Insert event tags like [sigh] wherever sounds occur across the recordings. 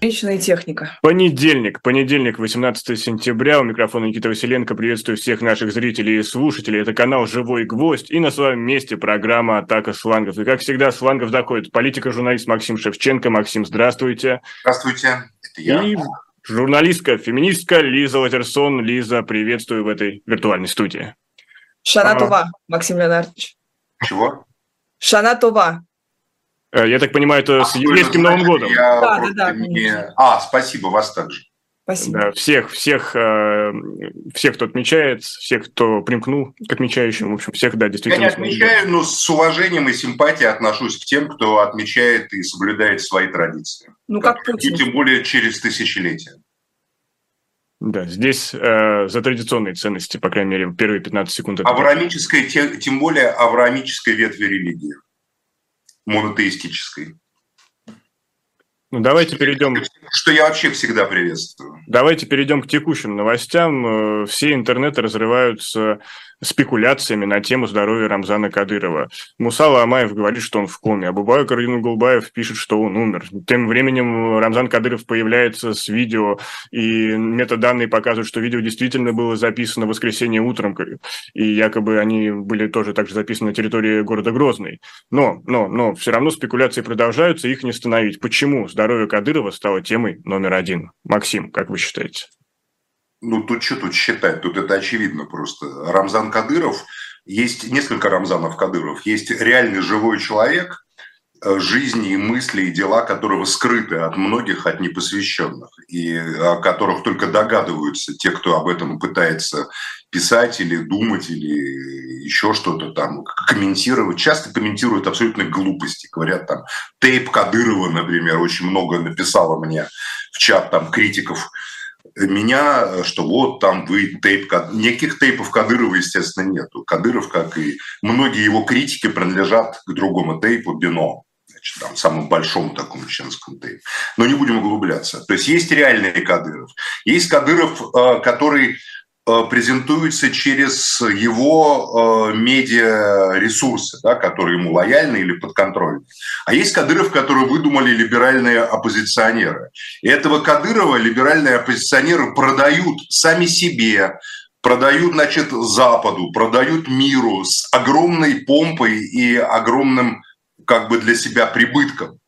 Личная техника. Понедельник. Понедельник, 18 сентября. У микрофона Никита Василенко. Приветствую всех наших зрителей и слушателей. Это канал «Живой гвоздь». И на своем месте программа «Атака слангов». И, как всегда, слангов заходит политика-журналист Максим Шевченко. Максим, здравствуйте. Здравствуйте. Это я. И журналистка, феминистка Лиза Латерсон. Лиза, приветствую в этой виртуальной студии. Шанатова, а... Максим Леонардович. Чего? Шанатова. Я так понимаю, это а с еврейским Новым годом. Я да, да, да. Не... А, спасибо, вас также. Спасибо. Да, всех, всех, э, всех, кто отмечает, всех, кто примкнул к отмечающим, в общем, всех, да, действительно. Я не отмечаю, но с уважением и симпатией отношусь к тем, кто отмечает и соблюдает свои традиции. Ну, как, как Путин. И тем более через тысячелетия. Да, здесь э, за традиционные ценности, по крайней мере, первые 15 секунд. Авраамическая, тем более авраамической ветви религии монотеистической. Ну, давайте перейдем... Что я вообще всегда приветствую. Давайте перейдем к текущим новостям. Э, все интернеты разрываются спекуляциями на тему здоровья Рамзана Кадырова. Мусала Амаев говорит, что он в коме. Абубай Карадину Гулбаев пишет, что он умер. Тем временем Рамзан Кадыров появляется с видео, и метаданные показывают, что видео действительно было записано в воскресенье утром, и якобы они были тоже также записаны на территории города Грозный. Но, но, но все равно спекуляции продолжаются, их не остановить. Почему здоровье Кадырова стало темой номер один? Максим, как вы считаете? Ну, тут что тут считать? Тут это очевидно просто. Рамзан Кадыров, есть несколько Рамзанов Кадыров. Есть реальный живой человек, э, жизни и мысли и дела которого скрыты от многих, от непосвященных, и о которых только догадываются те, кто об этом пытается писать или думать, или еще что-то там, комментировать. Часто комментируют абсолютно глупости. Говорят там, тейп Кадырова, например, очень много написала мне в чат там критиков меня, что вот там вы тейп... Никаких тейпов Кадырова, естественно, нету. Кадыров, как и многие его критики, принадлежат к другому тейпу Бино. Значит, там, самому большому такому чеченскому тейпу. Но не будем углубляться. То есть есть реальный Кадыров. Есть Кадыров, э, который презентуется через его э, медиаресурсы, да, которые ему лояльны или подконтрольны. А есть Кадыров, который выдумали либеральные оппозиционеры. И этого Кадырова либеральные оппозиционеры продают сами себе, продают, значит, Западу, продают миру с огромной помпой и огромным как бы для себя прибытком.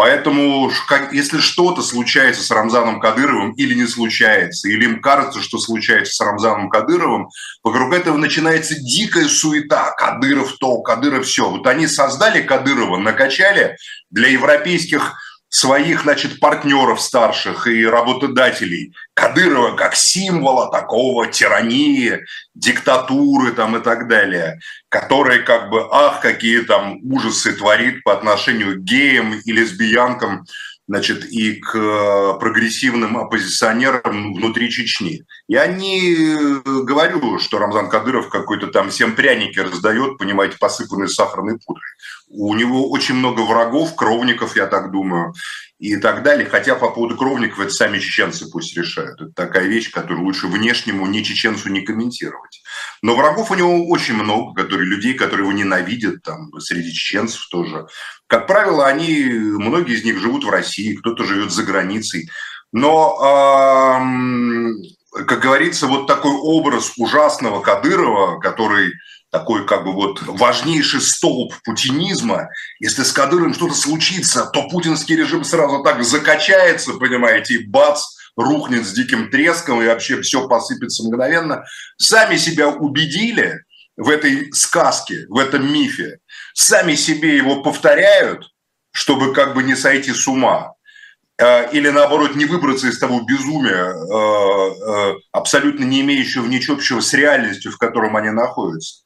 Поэтому, если что-то случается с Рамзаном Кадыровым или не случается, или им кажется, что случается с Рамзаном Кадыровым, вокруг этого начинается дикая суета. Кадыров то, Кадыров все. Вот они создали Кадырова, накачали для европейских своих, значит, партнеров старших и работодателей Кадырова как символа такого тирании, диктатуры там и так далее, который как бы, ах, какие там ужасы творит по отношению к геям и лесбиянкам, значит, и к э, прогрессивным оппозиционерам внутри Чечни. Я не э, говорю, что Рамзан Кадыров какой-то там всем пряники раздает, понимаете, посыпанные сахарной пудрой. У него очень много врагов, кровников, я так думаю, и так далее. Хотя по поводу кровников это сами чеченцы пусть решают. Это такая вещь, которую лучше внешнему не чеченцу не комментировать. Но врагов у него очень много, которые людей, которые его ненавидят, там, среди чеченцев тоже. Как правило, они, многие из них живут в России, кто-то живет за границей. Но, как говорится, вот такой образ ужасного Кадырова, который такой как бы вот важнейший столб путинизма. Если с Кадыром что-то случится, то путинский режим сразу так закачается, понимаете, и бац, рухнет с диким треском, и вообще все посыпется мгновенно. Сами себя убедили в этой сказке, в этом мифе. Сами себе его повторяют, чтобы как бы не сойти с ума э, или наоборот не выбраться из того безумия, э, э, абсолютно не имеющего ничего общего с реальностью, в котором они находятся.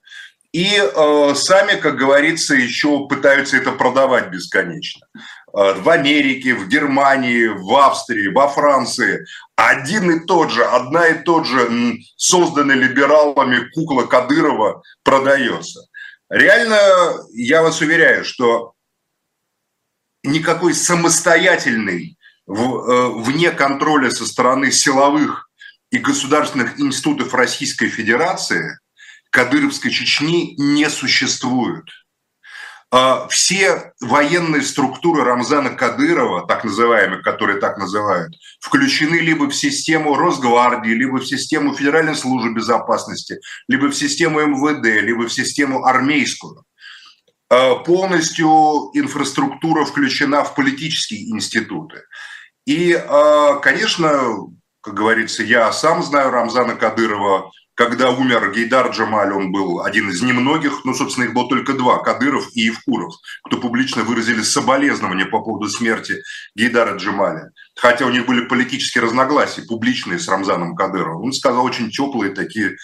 И э, сами, как говорится, еще пытаются это продавать бесконечно. Э, в Америке, в Германии, в Австрии, во Франции один и тот же, одна и тот же созданный либералами кукла Кадырова продается. Реально, я вас уверяю, что никакой самостоятельный, э, вне контроля со стороны силовых и государственных институтов Российской Федерации – Кадыровской Чечни не существует. а, все военные структуры Рамзана Кадырова, так называемые, которые так называют, включены либо в систему Росгвардии, либо в систему Федеральной службы безопасности, либо в систему МВД, либо в систему армейскую. А, полностью инфраструктура включена в политические институты. И, а, конечно, как говорится, я сам знаю Рамзана Кадырова когда умер Гейдар Джамаль, он был один из немногих, ну, собственно, их было только два, Кадыров и Евкуров, кто публично выразили соболезнования по поводу смерти Гейдара Джамаля. Хотя у них были политические разногласия, публичные с Рамзаном Кадыровым. Он сказал очень теплые такие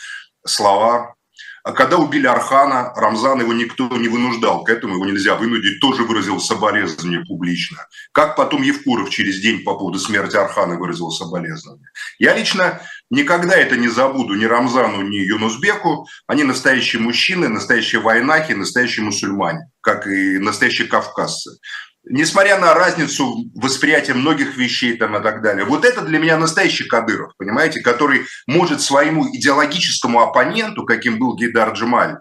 слова а когда убили Архана, Рамзан его никто не вынуждал к этому, его нельзя вынудить, тоже выразил соболезнование публично. Как потом Евкуров через день по поводу смерти Архана выразил соболезнование. Я лично никогда это не забуду ни Рамзану, ни Юнусбеку. Они настоящие мужчины, настоящие войнаки, настоящие мусульмане, как и настоящие кавказцы несмотря на разницу восприятия многих вещей там и так далее, вот это для меня настоящий Кадыров, понимаете, который может своему идеологическому оппоненту, каким был Гейдар Джемаль,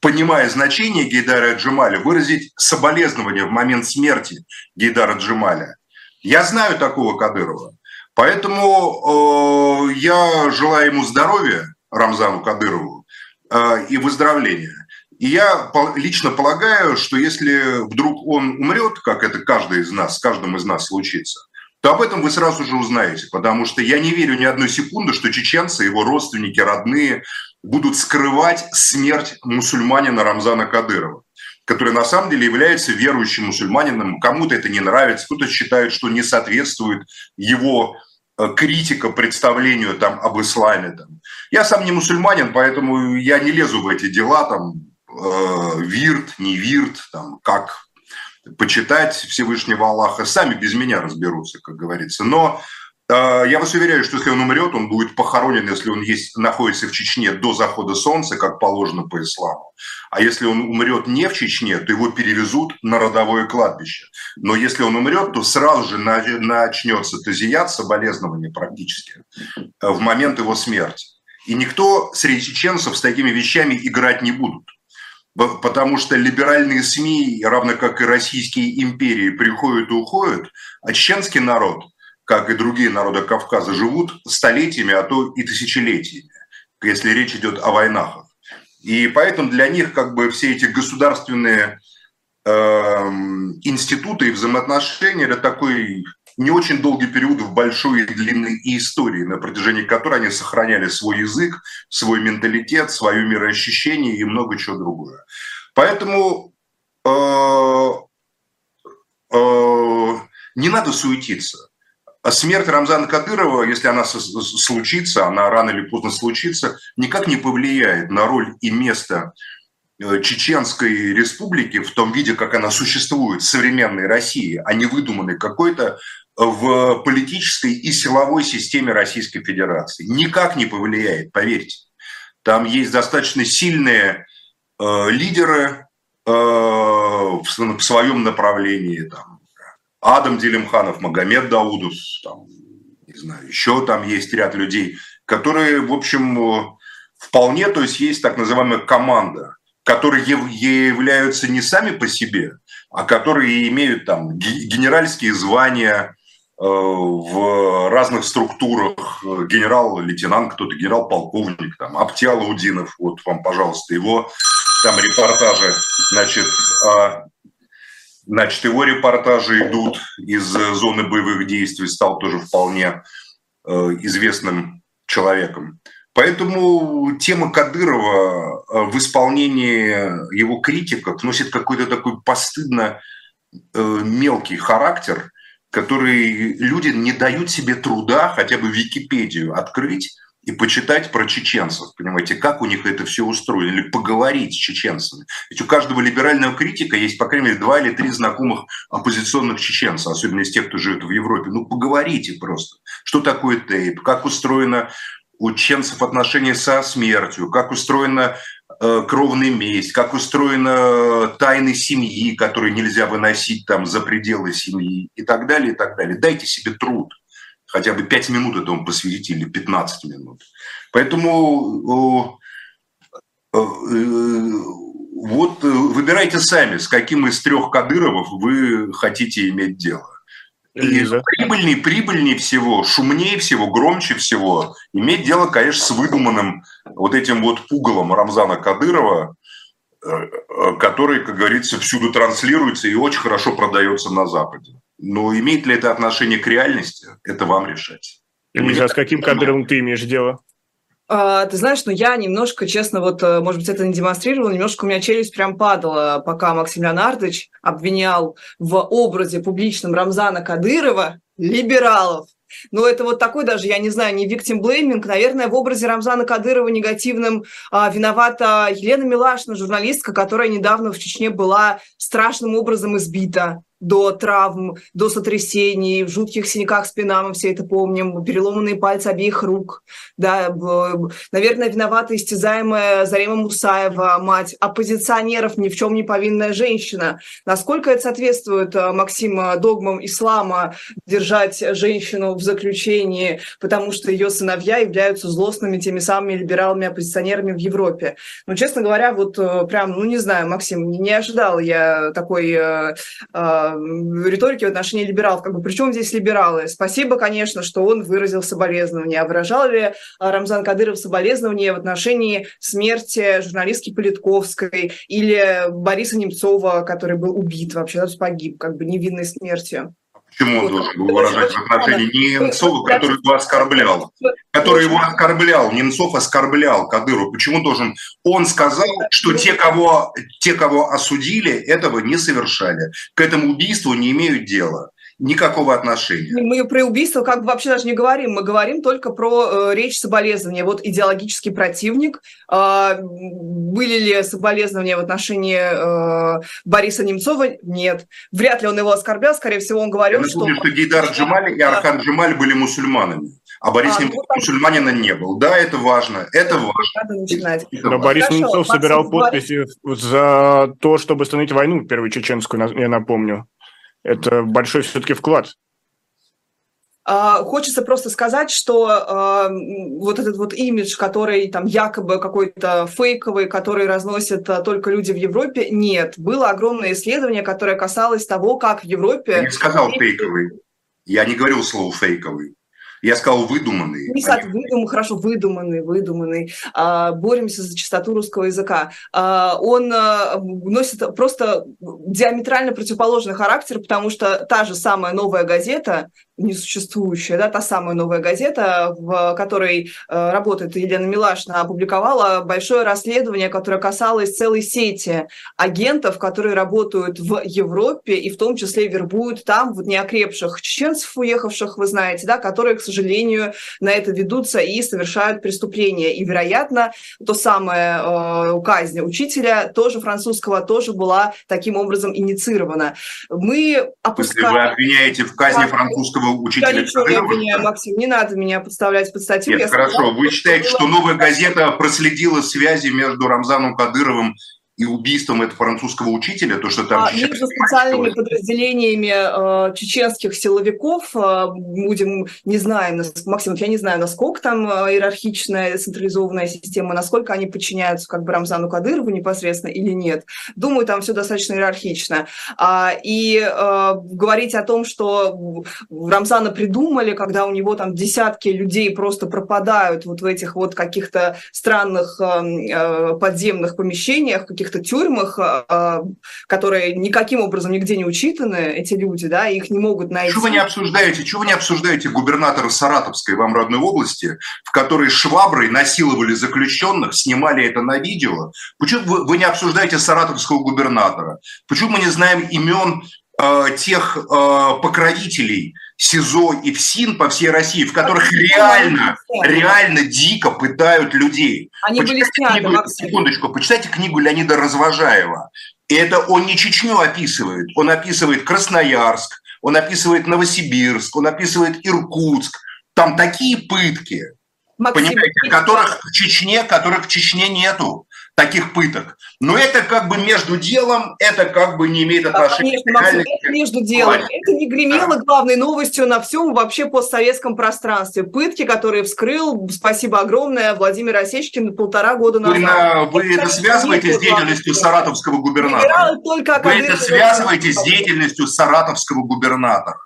понимая значение Гейдара Джемаля, выразить соболезнование в момент смерти Гейдара Джемаля. Я знаю такого Кадырова, поэтому э, я желаю ему здоровья, Рамзану Кадырову, э, и выздоровления. И я лично полагаю, что если вдруг он умрет, как это каждый из нас, каждому из нас случится, то об этом вы сразу же узнаете, потому что я не верю ни одной секунды, что чеченцы, его родственники, родные будут скрывать смерть мусульманина Рамзана Кадырова который на самом деле является верующим мусульманином. Кому-то это не нравится, кто-то считает, что не соответствует его э, критика представлению там, об исламе. Там. Я сам не мусульманин, поэтому я не лезу в эти дела, там, э, вирт, не вирт, там, как почитать Всевышнего Аллаха, сами без меня разберутся, как говорится. Но я вас уверяю, что если он умрет, он будет похоронен, если он есть, находится в Чечне до захода солнца, как положено по исламу. А если он умрет не в Чечне, то его перевезут на родовое кладбище. Но если он умрет, то сразу же начнется тазият, соболезнование практически, э, в момент его смерти. И никто среди чеченцев с такими вещами играть не будут потому что либеральные СМИ, равно как и российские империи, приходят и уходят, а чеченский народ, как и другие народы Кавказа, живут столетиями, а то и тысячелетиями, если речь идет о войнах. И поэтому для них как бы все эти государственные э, институты и взаимоотношения – это такой не очень долгий период в большой и длинной истории, на протяжении которой они сохраняли свой язык, свой менталитет, свое мироощущение и много чего другое. Поэтому э, э, не надо суетиться. А смерть Рамзана Кадырова, если она случится, она рано или поздно случится, никак не повлияет на роль и место э, Чеченской республики в том виде, как она существует в современной России, а не выдуманной какой-то в политической и силовой системе Российской Федерации. Никак не повлияет, поверьте. Там есть достаточно сильные э, лидеры э, в, в своем направлении. Там, Адам Делимханов, Магомед Даудов, там, не знаю, еще там есть ряд людей, которые, в общем, вполне, то есть есть так называемая команда, которые являются не сами по себе, а которые имеют там генеральские звания, Э, в разных структурах, э, генерал-лейтенант, кто-то генерал-полковник, там, Аптиалаудинов, вот вам, пожалуйста, его там репортажи, значит, а, значит, его репортажи идут из зоны боевых действий, стал тоже вполне э, известным человеком. Поэтому тема Кадырова в исполнении его критиков носит какой-то такой постыдно мелкий характер – которые люди не дают себе труда хотя бы Википедию открыть и почитать про чеченцев, понимаете, как у них это все устроено, или поговорить с чеченцами. Ведь у каждого либерального критика есть, по крайней мере, два или три знакомых оппозиционных чеченцев, особенно из тех, кто живет в Европе. Ну, поговорите просто. Что такое тейп, как устроено у чеченцев отношения со смертью, как устроена Э, кровная месть, как устроена тайны семьи, которые нельзя выносить там за пределы семьи и так далее, и так далее. Дайте себе труд. Хотя бы 5 минут этому посвятите или 15 минут. Поэтому э, э, вот выбирайте сами, с каким из трех Кадыровых вы хотите иметь дело. Лиза. прибыльнее, прибыльнее всего, шумнее всего, громче всего иметь дело, конечно, с выдуманным вот этим вот пугалом Рамзана Кадырова, э, э, который, как говорится, всюду транслируется и очень хорошо продается на Западе. Но имеет ли это отношение к реальности, это вам решать. Лиза, а с каким Кадыровым ты имеешь дело? А, ты знаешь, ну я немножко, честно, вот, э, может быть, это не демонстрировал, немножко у меня челюсть прям падала, пока Максим Леонардович обвинял в образе публичном Рамзана Кадырова либералов. Но это вот такой даже, я не знаю, не victim blaming. Наверное, в образе Рамзана Кадырова негативным а, виновата Елена Милашина, журналистка, которая недавно в Чечне была страшным образом избита до травм, до сотрясений, в жутких синяках спина, мы все это помним, переломанные пальцы обеих рук. Да, наверное, виновата истязаемая Зарема Мусаева, мать оппозиционеров, ни в чем не повинная женщина. Насколько это соответствует, э, Максим, догмам ислама держать женщину в заключении, потому что ее сыновья являются злостными теми самыми либералами-оппозиционерами в Европе? Ну, честно говоря, вот э, прям, ну, не знаю, Максим, не ожидал я такой э, риторики в отношении либералов. Как бы, причем здесь либералы? Спасибо, конечно, что он выразил соболезнования. А выражал ли а, Рамзан Кадыров соболезнования в отношении смерти журналистки Политковской или Бориса Немцова, который был убит вообще, погиб как бы невинной смертью? Почему он должен был выражать в отношении Немцова, который его оскорблял? Который его оскорблял, Немцов оскорблял Кадыру. Почему должен? Он сказал, что те кого, те, кого осудили, этого не совершали. К этому убийству не имеют дела никакого отношения. Мы про убийство как бы вообще даже не говорим. Мы говорим только про э, речь соболезнования. Вот идеологический противник. Э, были ли соболезнования в отношении э, Бориса Немцова? Нет. Вряд ли он его оскорблял. Скорее всего, он говорил, Я что... что Гейдар Джамаль и Архан Джамаль были мусульманами. А Борис а, Немцов ну, мусульманина не был. Да, это важно. Это важно. Надо начинать. Это Но важно. Борис Хорошо, Немцов собирал подписи за то, чтобы остановить войну первую чеченскую, я напомню. Это большой все-таки вклад. А, хочется просто сказать, что э, вот этот вот имидж, который там якобы какой-то фейковый, который разносят а, только люди в Европе, нет. Было огромное исследование, которое касалось того, как в Европе... Я не сказал фейковый. Я не говорил слово фейковый. Я сказал выдуманный. Не а выдум, хорошо, выдуманный, выдуманный. А, боремся за чистоту русского языка. А, он а, носит просто диаметрально противоположный характер, потому что та же самая новая газета, несуществующая, да, та самая новая газета, в которой э, работает Елена Милашина, опубликовала большое расследование, которое касалось целой сети агентов, которые работают в Европе и в том числе вербуют там вот неокрепших чеченцев, уехавших, вы знаете, да, которые, к сожалению, на это ведутся и совершают преступления. И, вероятно, то самое э, казнь учителя, тоже французского, тоже была таким образом инициирована. Мы опускаем... Если вы обвиняете в казни французского учителя Я ничего не обвиняю, Максим, не надо меня подставлять под статью. Нет, Я хорошо, сказала, вы считаете, что новая газета проследила связи между Рамзаном Кадыровым и убийством этого французского учителя, то, что там... А, между специальными подразделениями э, чеченских силовиков, э, будем, не знаем, Максим, я не знаю, насколько там э, иерархичная, централизованная система, насколько они подчиняются как бы Рамзану Кадырову непосредственно или нет. Думаю, там все достаточно иерархично. А, и э, говорить о том, что Рамзана придумали, когда у него там десятки людей просто пропадают вот в этих вот каких-то странных э, э подземных помещениях, каких каких-то тюрьмах, а, а, которые никаким образом нигде не учитаны, эти люди, да, их не могут найти. Чего вы не обсуждаете, чего вы не обсуждаете губернатора Саратовской, вам родной области, в которой шваброй насиловали заключенных, снимали это на видео? Почему вы, вы не обсуждаете саратовского губернатора? Почему мы не знаем имен э, тех э, покровителей, СИЗО и ФСИН по всей России, в которых реально, реально дико пытают людей. Они почитайте были сняты, книгу, Секундочку, почитайте книгу Леонида Развожаева. И это он не Чечню описывает, он описывает Красноярск, он описывает Новосибирск, он описывает Иркутск. Там такие пытки, Максим, понимаете, которых в Чечне, которых в Чечне нету. Таких пыток. Но это как бы между делом, это как бы не имеет отношения да, конечно, Максим, это между делом. Это не гремело да. главной новостью на всем вообще постсоветском пространстве. Пытки, которые вскрыл, спасибо огромное, Владимир Осечкин полтора года назад. Вы, на, вы это связываете с деятельностью саратовского губернатора? Только вы это связываете с деятельностью саратовского губернатора?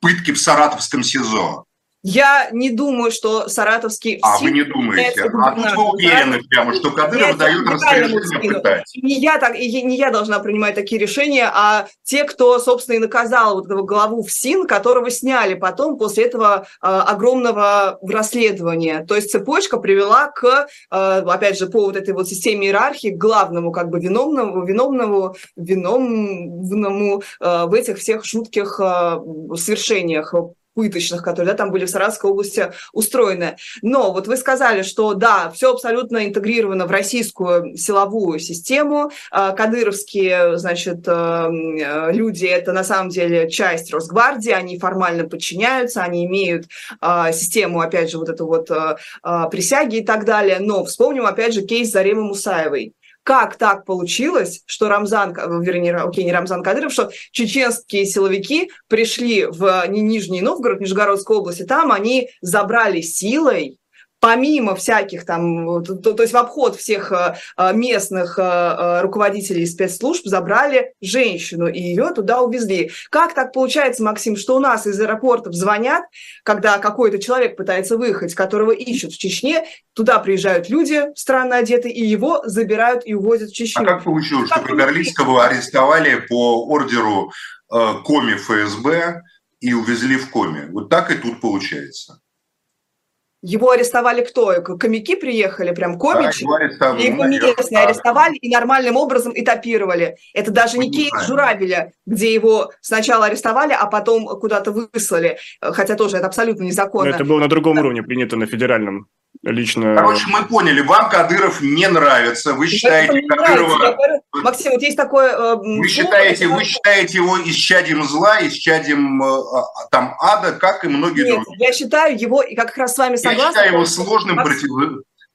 Пытки в саратовском СИЗО. Я не думаю, что саратовский... А вы не думаете? А вы уверены прямо, что Кадыров дает распоряжение пытать? Не я, так, не я должна принимать такие решения, а те, кто, собственно, и наказал вот этого главу ФСИН, которого сняли потом после этого э, огромного расследования. То есть цепочка привела к, э, опять же, по вот этой вот системе иерархии, к главному как бы виновному, виновному, виновному э, в этих всех жутких э, свершениях пыточных, которые да, там были в Саратовской области устроены. Но вот вы сказали, что да, все абсолютно интегрировано в российскую силовую систему. А, кадыровские, значит, э, э, люди – это на самом деле часть Росгвардии, они формально подчиняются, они имеют а, систему, опять же, вот эту вот э, присяги и так далее. Но вспомним, опять же, кейс Заремы Мусаевой как так получилось, что Рамзан, вернее, окей, не Рамзан Кадыров, что чеченские силовики пришли в Нижний Новгород, Нижегородской области, там они забрали силой помимо всяких там, то, то есть в обход всех э, э, местных э, руководителей спецслужб забрали женщину, и ее туда увезли. Как так получается, Максим, что у нас из аэропортов звонят, когда какой-то человек пытается выехать, которого ищут в Чечне, туда приезжают люди странно одетые, и его забирают и увозят в Чечню. А как получилось, как что Кагарлицкого арестовали по ордеру Коми ФСБ и увезли в Коми? Вот так и тут получается. Его арестовали кто? Комики приехали, прям комичи? Да, арестовали, его местные арестовали и нормальным образом этапировали. Это даже не кейс Журавеля, где его сначала арестовали, а потом куда-то выслали. Хотя тоже это абсолютно незаконно. Но это было на другом уровне принято, на федеральном лично... Короче, мы поняли, вам Кадыров не нравится, вы считаете Кадырова... Нравится. Максим, вот есть такое... Э, вы считаете, вы считаете его исчадием зла, исчадием э, а, там ада, как и многие Нет, другие? я считаю его, и как раз с вами согласна... Я считаю его сложным, против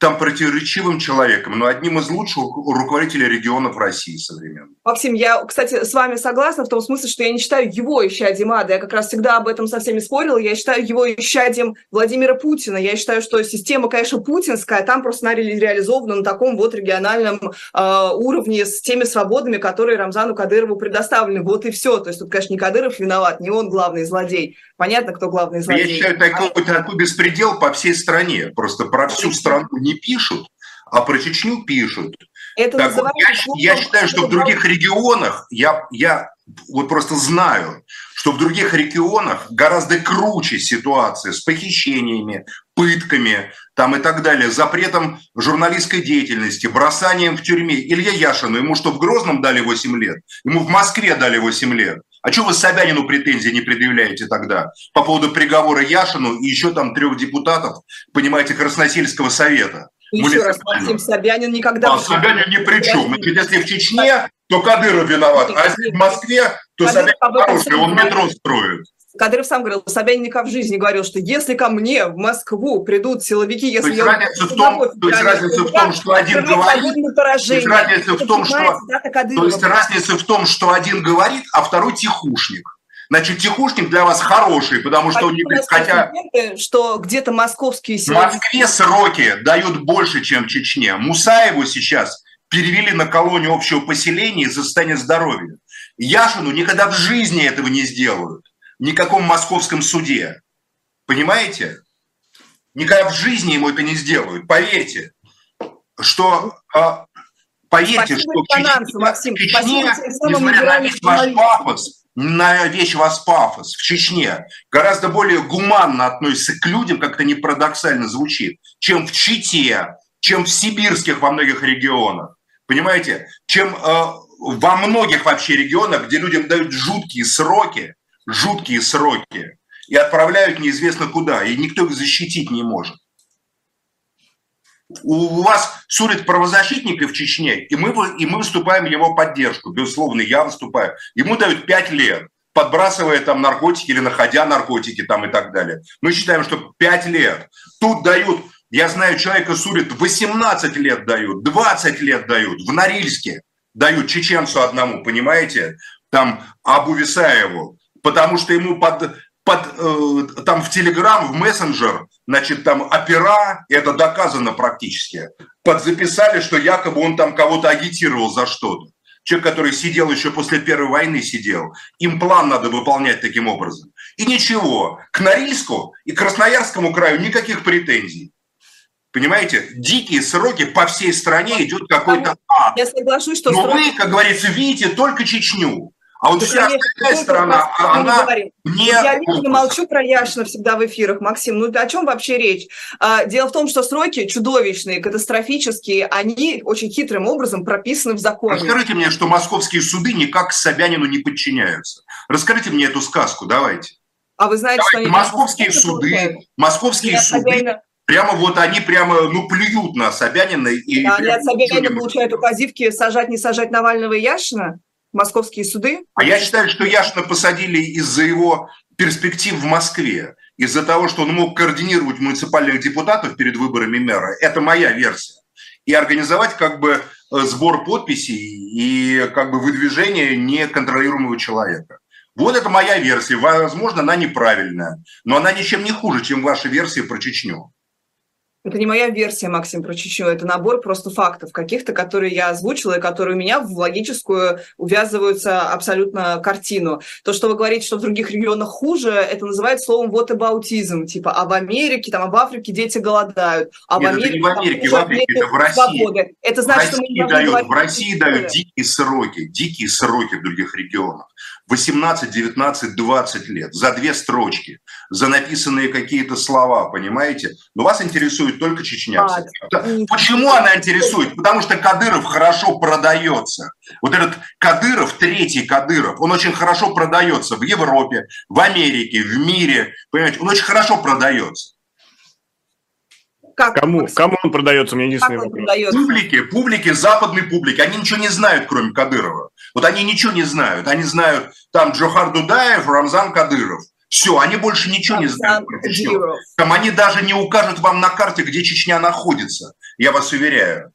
там противоречивым человеком, но одним из лучших руководителей регионов России современных. Максим, я, кстати, с вами согласна в том смысле, что я не считаю его исчадием ада. Я как раз всегда об этом со всеми спорила. Я считаю его исчадием Владимира Путина. Я считаю, что система, конечно, путинская, там просто она реализована на таком вот региональном э, уровне с теми свободами, которые Рамзану Кадырову предоставлены. Вот и все. То есть тут, конечно, не Кадыров виноват, не он главный злодей. Понятно, кто главный злодей. Я считаю, такой, такой беспредел по всей стране. Просто про всю страну не пишут, а про Чечню пишут. Это так, я, я считаю, что в других регионах, я, я вот просто знаю, что в других регионах гораздо круче ситуация с похищениями, пытками там и так далее, запретом журналистской деятельности, бросанием в тюрьме. Илья Яшину, ему что, в Грозном дали 8 лет? Ему в Москве дали 8 лет. А что вы Собянину претензии не предъявляете тогда по поводу приговора Яшину и еще там трех депутатов, понимаете, Красносельского совета? Еще раз, Максим Собянин никогда... А Собянин ни при чем. Значит, если в Чечне, то Кадыров виноват, а если в Москве, то Собянин хороший, он метро строит. Кадыров сам говорил, Собянин никак в жизни говорил, что если ко мне в Москву придут силовики, если то есть я... Разница в том, то есть разница в том, что один говорит, то есть разница в том, что... То есть разница в том, что один говорит, а второй тихушник. Значит, тихушник для вас хороший, потому что у них, хотя... Что где-то московские силовики... В Москве сроки дают больше, чем в Чечне. Мусаеву сейчас перевели на колонию общего поселения из-за состояния здоровья. Яшину никогда в жизни этого не сделают никаком московском суде. Понимаете? Никогда в жизни ему это не сделают. Поверьте, что а, поверьте, Спасибо что в Чечне, Максим. Чечне несмотря на весь ваш пафос, на весь ваш пафос в Чечне гораздо более гуманно относится к людям, как это не парадоксально звучит, чем в Чите, чем в сибирских во многих регионах. Понимаете? Чем э, во многих вообще регионах, где людям дают жуткие сроки, жуткие сроки и отправляют неизвестно куда, и никто их защитить не может. У вас судят правозащитника в Чечне, и мы, и мы выступаем его поддержку. Безусловно, я выступаю. Ему дают пять лет, подбрасывая там наркотики или находя наркотики там и так далее. Мы считаем, что пять лет. Тут дают Я знаю, человека судят 18 лет дают, 20 лет дают. В Норильске дают чеченцу одному, понимаете? Там Абу Висаеву. Потому что ему под, под, э, там в Телеграм, в мессенджер, значит, там опера, это доказано практически, подзаписали, что якобы он там кого-то агитировал за что-то. Человек, который сидел еще после Первой войны, сидел. Им план надо выполнять таким образом. И ничего, к Норильску и Красноярскому краю никаких претензий. Понимаете, дикие сроки по всей стране идет какой-то ад. Я соглашусь, что... Но вы, как говорится, видите только Чечню. А вот вся остальная сторона, она не... Я лично молчу про Яшина всегда в эфирах, Максим. Ну о чем вообще речь? А, дело в том, что сроки чудовищные, катастрофические, они очень хитрым образом прописаны в законе. Расскажите мне, что московские суды никак Собянину не подчиняются. Расскажите мне эту сказку, давайте. А вы знаете, давайте. что они... Московские суды, московские Нет, суды... Собянина... Прямо вот они прямо, ну, плюют на Собянина. И да, они от Собянина получают указивки сажать, не сажать Навального и Яшина? Московские суды. А я считаю, что Яшина посадили из-за его перспектив в Москве, из-за того, что он мог координировать муниципальных депутатов перед выборами мэра. Это моя версия. И организовать как бы э, сбор подписей и как бы выдвижение неконтролируемого человека. Вот это моя версия. Возможно, она неправильная, но она ничем не хуже, чем ваша версия про Чечню. Это не моя версия, Максим, про Чечню, это набор просто фактов каких-то, которые я озвучила, и которые у меня в логическую увязываются абсолютно картину. То, что вы говорите, что в других регионах хуже, это называют словом вот аутизм, типа, а в Америке, там, а в Африке дети голодают, а Нет, в Америке... Это не в Америке, в Африке, это в России. Свободы. Это значит, в России что мы дают, В России дают дикие сроки, дикие сроки в других регионах. 18, 19, 20 лет за две строчки, за написанные какие-то слова, понимаете? Но вас интересует только Чечня. А, Почему она интересует? Потому что Кадыров хорошо продается. Вот этот Кадыров, третий Кадыров, он очень хорошо продается в Европе, в Америке, в мире. Понимаете, он очень хорошо продается. Как? Кому? Кому он продается? Мне единственный как вопрос. Продается? Публике, публике, западной публике. Они ничего не знают, кроме Кадырова. Вот они ничего не знают. Они знают там Джохар Дудаев, Рамзан Кадыров. Все, они больше ничего не знают. Там они даже не укажут вам на карте, где Чечня находится. Я вас уверяю.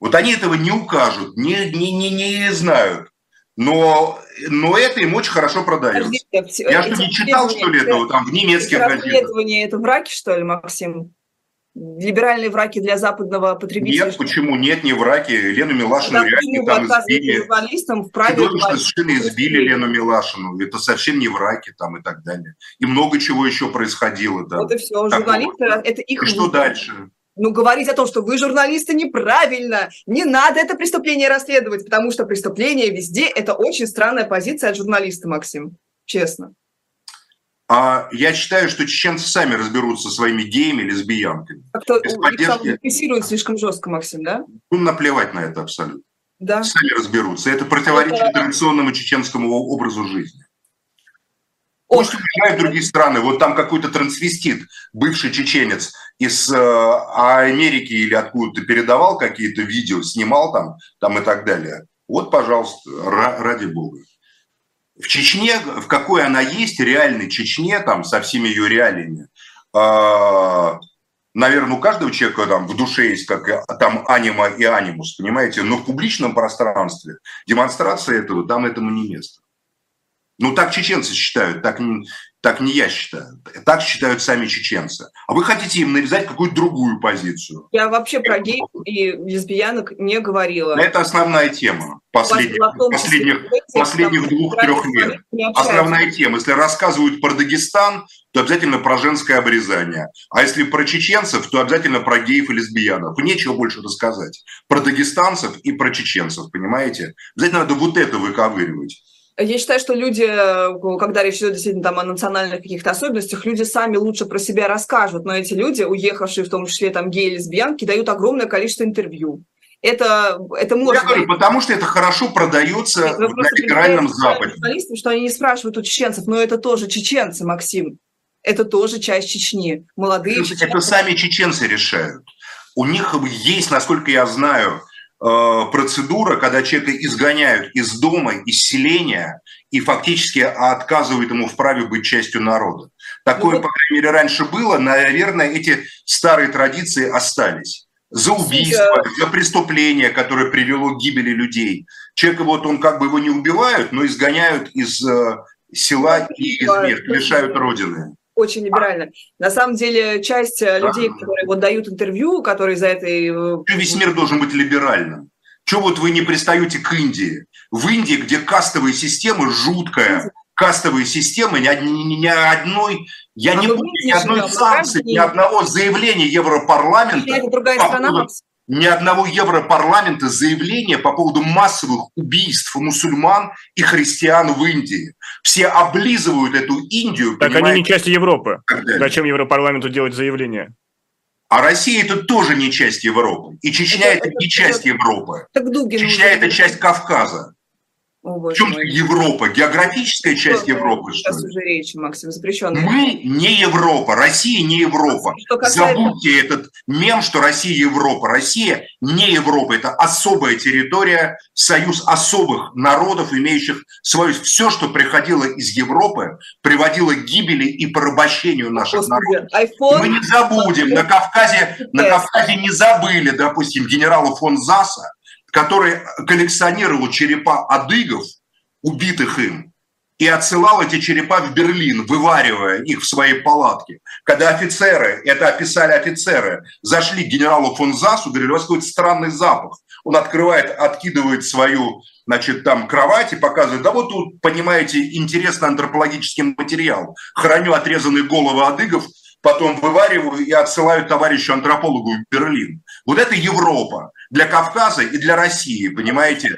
Вот они этого не укажут, не, не, не, не знают. Но, но это им очень хорошо продается. Я что, не читал, что ли, этого там в немецких газетах? Это враки, что ли, Максим? Либеральные враки для западного потребителя? Нет, почему нет, не враки. Лену Милашину Тогда реально там избили. Журналистам вправе совершенно избили Лену Милашину. Это совсем не враки там и так далее. И много чего еще происходило. Да. Вот и все. Журналисты, это их... И что дальше? Ну, говорить о том, что вы журналисты неправильно, не надо это преступление расследовать, потому что преступление везде – это очень странная позиция от журналиста, Максим, честно. А я считаю, что чеченцы сами разберутся со своими геями, лесбиянками. Как-то поддержки... слишком жестко, Максим, да? Ну, наплевать на это абсолютно. Да. Сами разберутся. Это противоречит это... традиционному чеченскому образу жизни. Пусть уезжают в другие страны. Вот там какой-то трансвестит, бывший чеченец из э, Америки или откуда-то передавал какие-то видео, снимал там, там и так далее. Вот, пожалуйста, ради бога в Чечне, в какой она есть, реальной Чечне, там, со всеми ее реалиями, э, наверное, у каждого человека там в душе есть как там анима и анимус, понимаете, но в публичном пространстве демонстрация этого, там этому не место. Ну, так чеченцы считают, так так не я считаю. Так считают сами чеченцы. А вы хотите им навязать какую-то другую позицию. Я вообще про геев и лесбиянок не говорила. Это основная тема последних, последних, последних двух-трех лет. Основная тема. Если рассказывают про Дагестан, то обязательно про женское обрезание. А если про чеченцев, то обязательно про геев и лесбиянок. Нечего больше рассказать. Про дагестанцев и про чеченцев, понимаете? Обязательно надо вот это выковыривать. Я считаю, что люди, когда речь идет действительно там о национальных каких-то особенностях, люди сами лучше про себя расскажут, но эти люди, уехавшие в том числе там геи, лесбиянки, дают огромное количество интервью. Это, это может Я говорю, потому что это хорошо продается на либеральном Западе. Что они не спрашивают у чеченцев, но это тоже чеченцы, Максим. Это тоже часть Чечни. Молодые это, чеченцы. Это сами чеченцы решают. У них есть, насколько я знаю, процедура, когда человека изгоняют из дома, из селения и фактически отказывают ему в праве быть частью народа. Такое, ну, по крайней мере, раньше было. Наверное, эти старые традиции остались. За убийство, за преступление, которое привело к гибели людей. Человека вот он как бы его не убивают, но изгоняют из э, села и из мест, лишают родины очень либерально. На самом деле, часть э, людей, которые вот дают интервью, которые за этой... Э, Весь мир должен быть либеральным. Чего вот вы не пристаете к Индии? В Индии, где кастовая система жуткая, кастовые системы, ни, ни, ни одной, я а не помню ни одной санкции, ни одного заявления Европарламента. Это другая страна, ни одного Европарламента заявления по поводу массовых убийств мусульман и христиан в Индии. Все облизывают эту Индию. Так они не часть Европы. Зачем Европарламенту делать заявление? А Россия это тоже не часть Европы. И Чечня это, это, это не часть Европы. Так Чечня это часть Кавказа. О, в чем мой. Европа? Географическая часть что, Европы, Сейчас что ли? уже речь, Максим, запрещенная. Мы не Европа, Россия не Европа. Забудьте этот мем, что Россия Европа. Россия не Европа, это особая территория, союз особых народов, имеющих свою... Все, что приходило из Европы, приводило к гибели и порабощению наших Господи, народов. iPhone... Мы не забудем, на Кавказе, на Кавказе не забыли, допустим, генерала фон Заса, который коллекционировал черепа адыгов, убитых им, и отсылал эти черепа в Берлин, вываривая их в своей палатке. Когда офицеры, это описали офицеры, зашли к генералу фон Засу, говорили, у вас какой-то странный запах. Он открывает, откидывает свою, значит, там кровать и показывает, да вот тут, понимаете, интересный антропологический материал. Храню отрезанные головы адыгов, потом вывариваю и отсылаю товарищу антропологу в Берлин. Вот это Европа для Кавказа и для России, понимаете?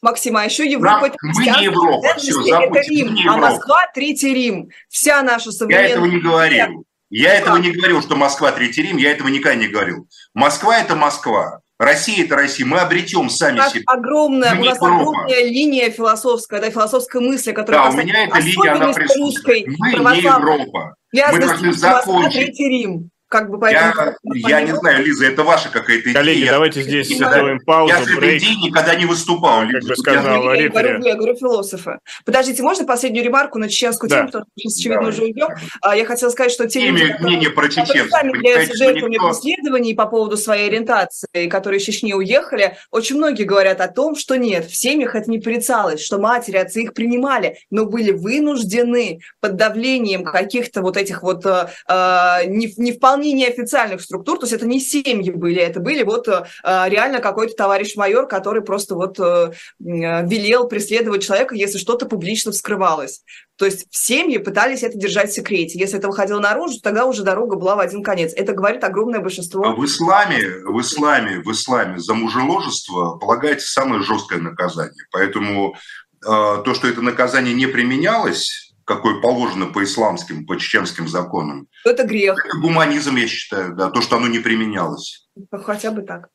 Максим, а еще Европа... это мы не Европа, все, забудьте, это Рим, а Москва – Третий Рим. Вся наша современная... Я этого не говорил. Я этого не говорил, что Москва – Третий Рим, я этого никогда не говорил. Москва – это Москва. Россия – это Россия. Мы обретем сами себя. Огромная, у нас Европа. огромная линия философская, да, философская мысль, которая да, у меня эта линия, она присутствует. Мы не Европа. Мы должны закончить. Третий Рим. Как бы поэтому, я, я не знаю, Лиза, это ваша какая-то идея. Коллеги, давайте здесь сделаем паузу. Я с этой идеей никогда не выступал. Как бы сказал я, я, говорю, я говорю философы. Подождите, можно последнюю ремарку на чеченскую да. тему, потому что сейчас, очевидно, Давай. уже уйдем. А, я хотела сказать, что те люди, мнение про чеченцев, сами являются жертвами никто... преследований по поводу своей ориентации, которые из Чечни уехали, очень многие говорят о том, что нет, в семьях это не порицалось, что матери, отцы их принимали, но были вынуждены под давлением каких-то вот этих вот э, э не, не вполне неофициальных социальных структур, то есть это не семьи были, это были вот э, реально какой-то товарищ майор, который просто вот э, велел преследовать человека, если что-то публично вскрывалось. То есть в семье пытались это держать в секрете. Если это выходило наружу, тогда уже дорога была в один конец. Это говорит огромное большинство. А в исламе, в исламе, в исламе за мужеложество полагается самое жесткое наказание. Поэтому э, то, что это наказание не применялось, какой положено по исламским, по чеченским законам. Это грех. Это гуманизм, я считаю, да, то, что оно не применялось. Хотя бы так.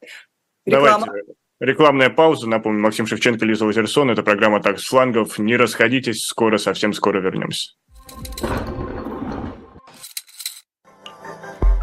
Реклама. Давайте. Рекламная пауза. Напомню, Максим Шевченко, Лиза Лазерсон. Это программа «Так с флангов». Не расходитесь, скоро, совсем скоро вернемся.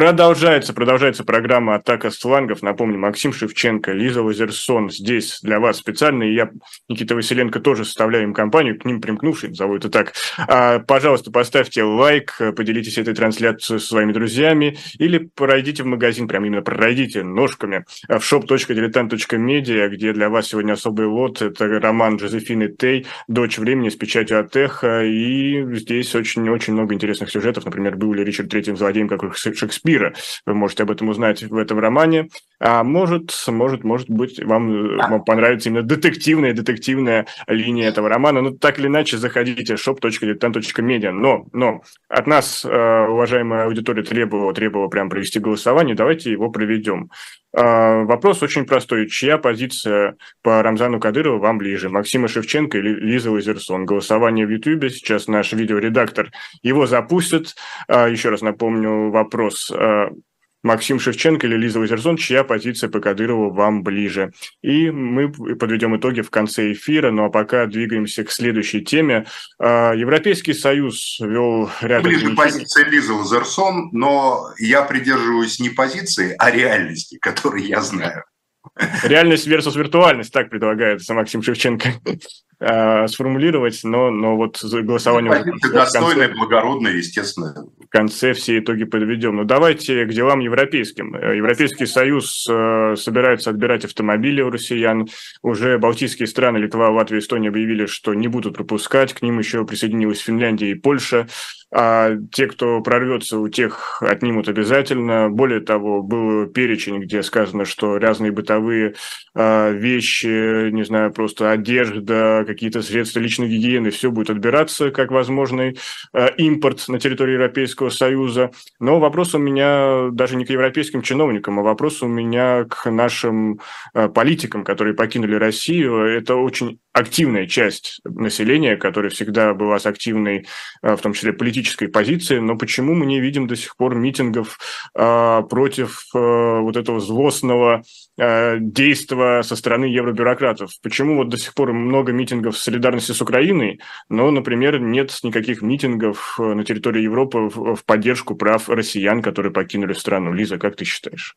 Продолжается, продолжается программа «Атака с флангов». Напомню, Максим Шевченко, Лиза Лазерсон здесь для вас специально. И я, Никита Василенко, тоже составляю им компанию, к ним примкнувший, зову это так. А, пожалуйста, поставьте лайк, поделитесь этой трансляцией со своими друзьями или пройдите в магазин, прям именно пройдите ножками в shop.diletant.media, где для вас сегодня особый лот. Это роман Джозефины Тей «Дочь времени» с печатью Атеха. И здесь очень-очень много интересных сюжетов. Например, был ли Ричард Третьим злодеем, как Шекспир, Шекспира. Вы можете об этом узнать в этом романе. А может, может, может быть, вам, вам понравится именно детективная, детективная линия этого романа. Ну, так или иначе, заходите shop.diletant.media. Но, но от нас, э, уважаемая аудитория, требовала, требовала прям провести голосование. Давайте его проведем. А, вопрос очень простой. Чья позиция по Рамзану Кадырову вам ближе? Максима Шевченко или Лиза Лазерсон? Голосование в Ютубе. Сейчас наш видеоредактор его запустит. А, еще раз напомню вопрос. А, Максим Шевченко или Лиза Лазерсон, чья позиция по Кадырову вам ближе. И мы подведем итоги в конце эфира, ну а пока двигаемся к следующей теме. Европейский Союз вел ряд... Ближе позиция Лизы Лазерсон, но я придерживаюсь не позиции, а реальности, которую я знаю. Реальность versus виртуальность, так предлагается Максим Шевченко э, сформулировать, но, но вот голосование... Ну, достойное, благородное, естественно. В конце все итоги подведем. Но ну, давайте к делам европейским. Э, Европейский Союз э, собирается отбирать автомобили у россиян. Уже балтийские страны, Литва, Латвия, Эстония объявили, что не будут пропускать. К ним еще присоединилась Финляндия и Польша а те, кто прорвется, у тех отнимут обязательно. Более того, был перечень, где сказано, что разные бытовые а, вещи, не знаю, просто одежда, какие-то средства личной гигиены, все будет отбираться как возможный а, импорт на территории Европейского Союза. Но вопрос у меня даже не к европейским чиновникам, а вопрос у меня к нашим а, политикам, которые покинули Россию. Это очень активная часть населения, которая всегда была с активной, в том числе политической позиции, но почему мы не видим до сих пор митингов э, против э, вот этого злостного э, действия со стороны евробюрократов? Почему вот до сих пор много митингов солидарности с Украиной, но, например, нет никаких митингов э, на территории Европы в, поддержку прав россиян, которые покинули страну? Лиза, как ты считаешь?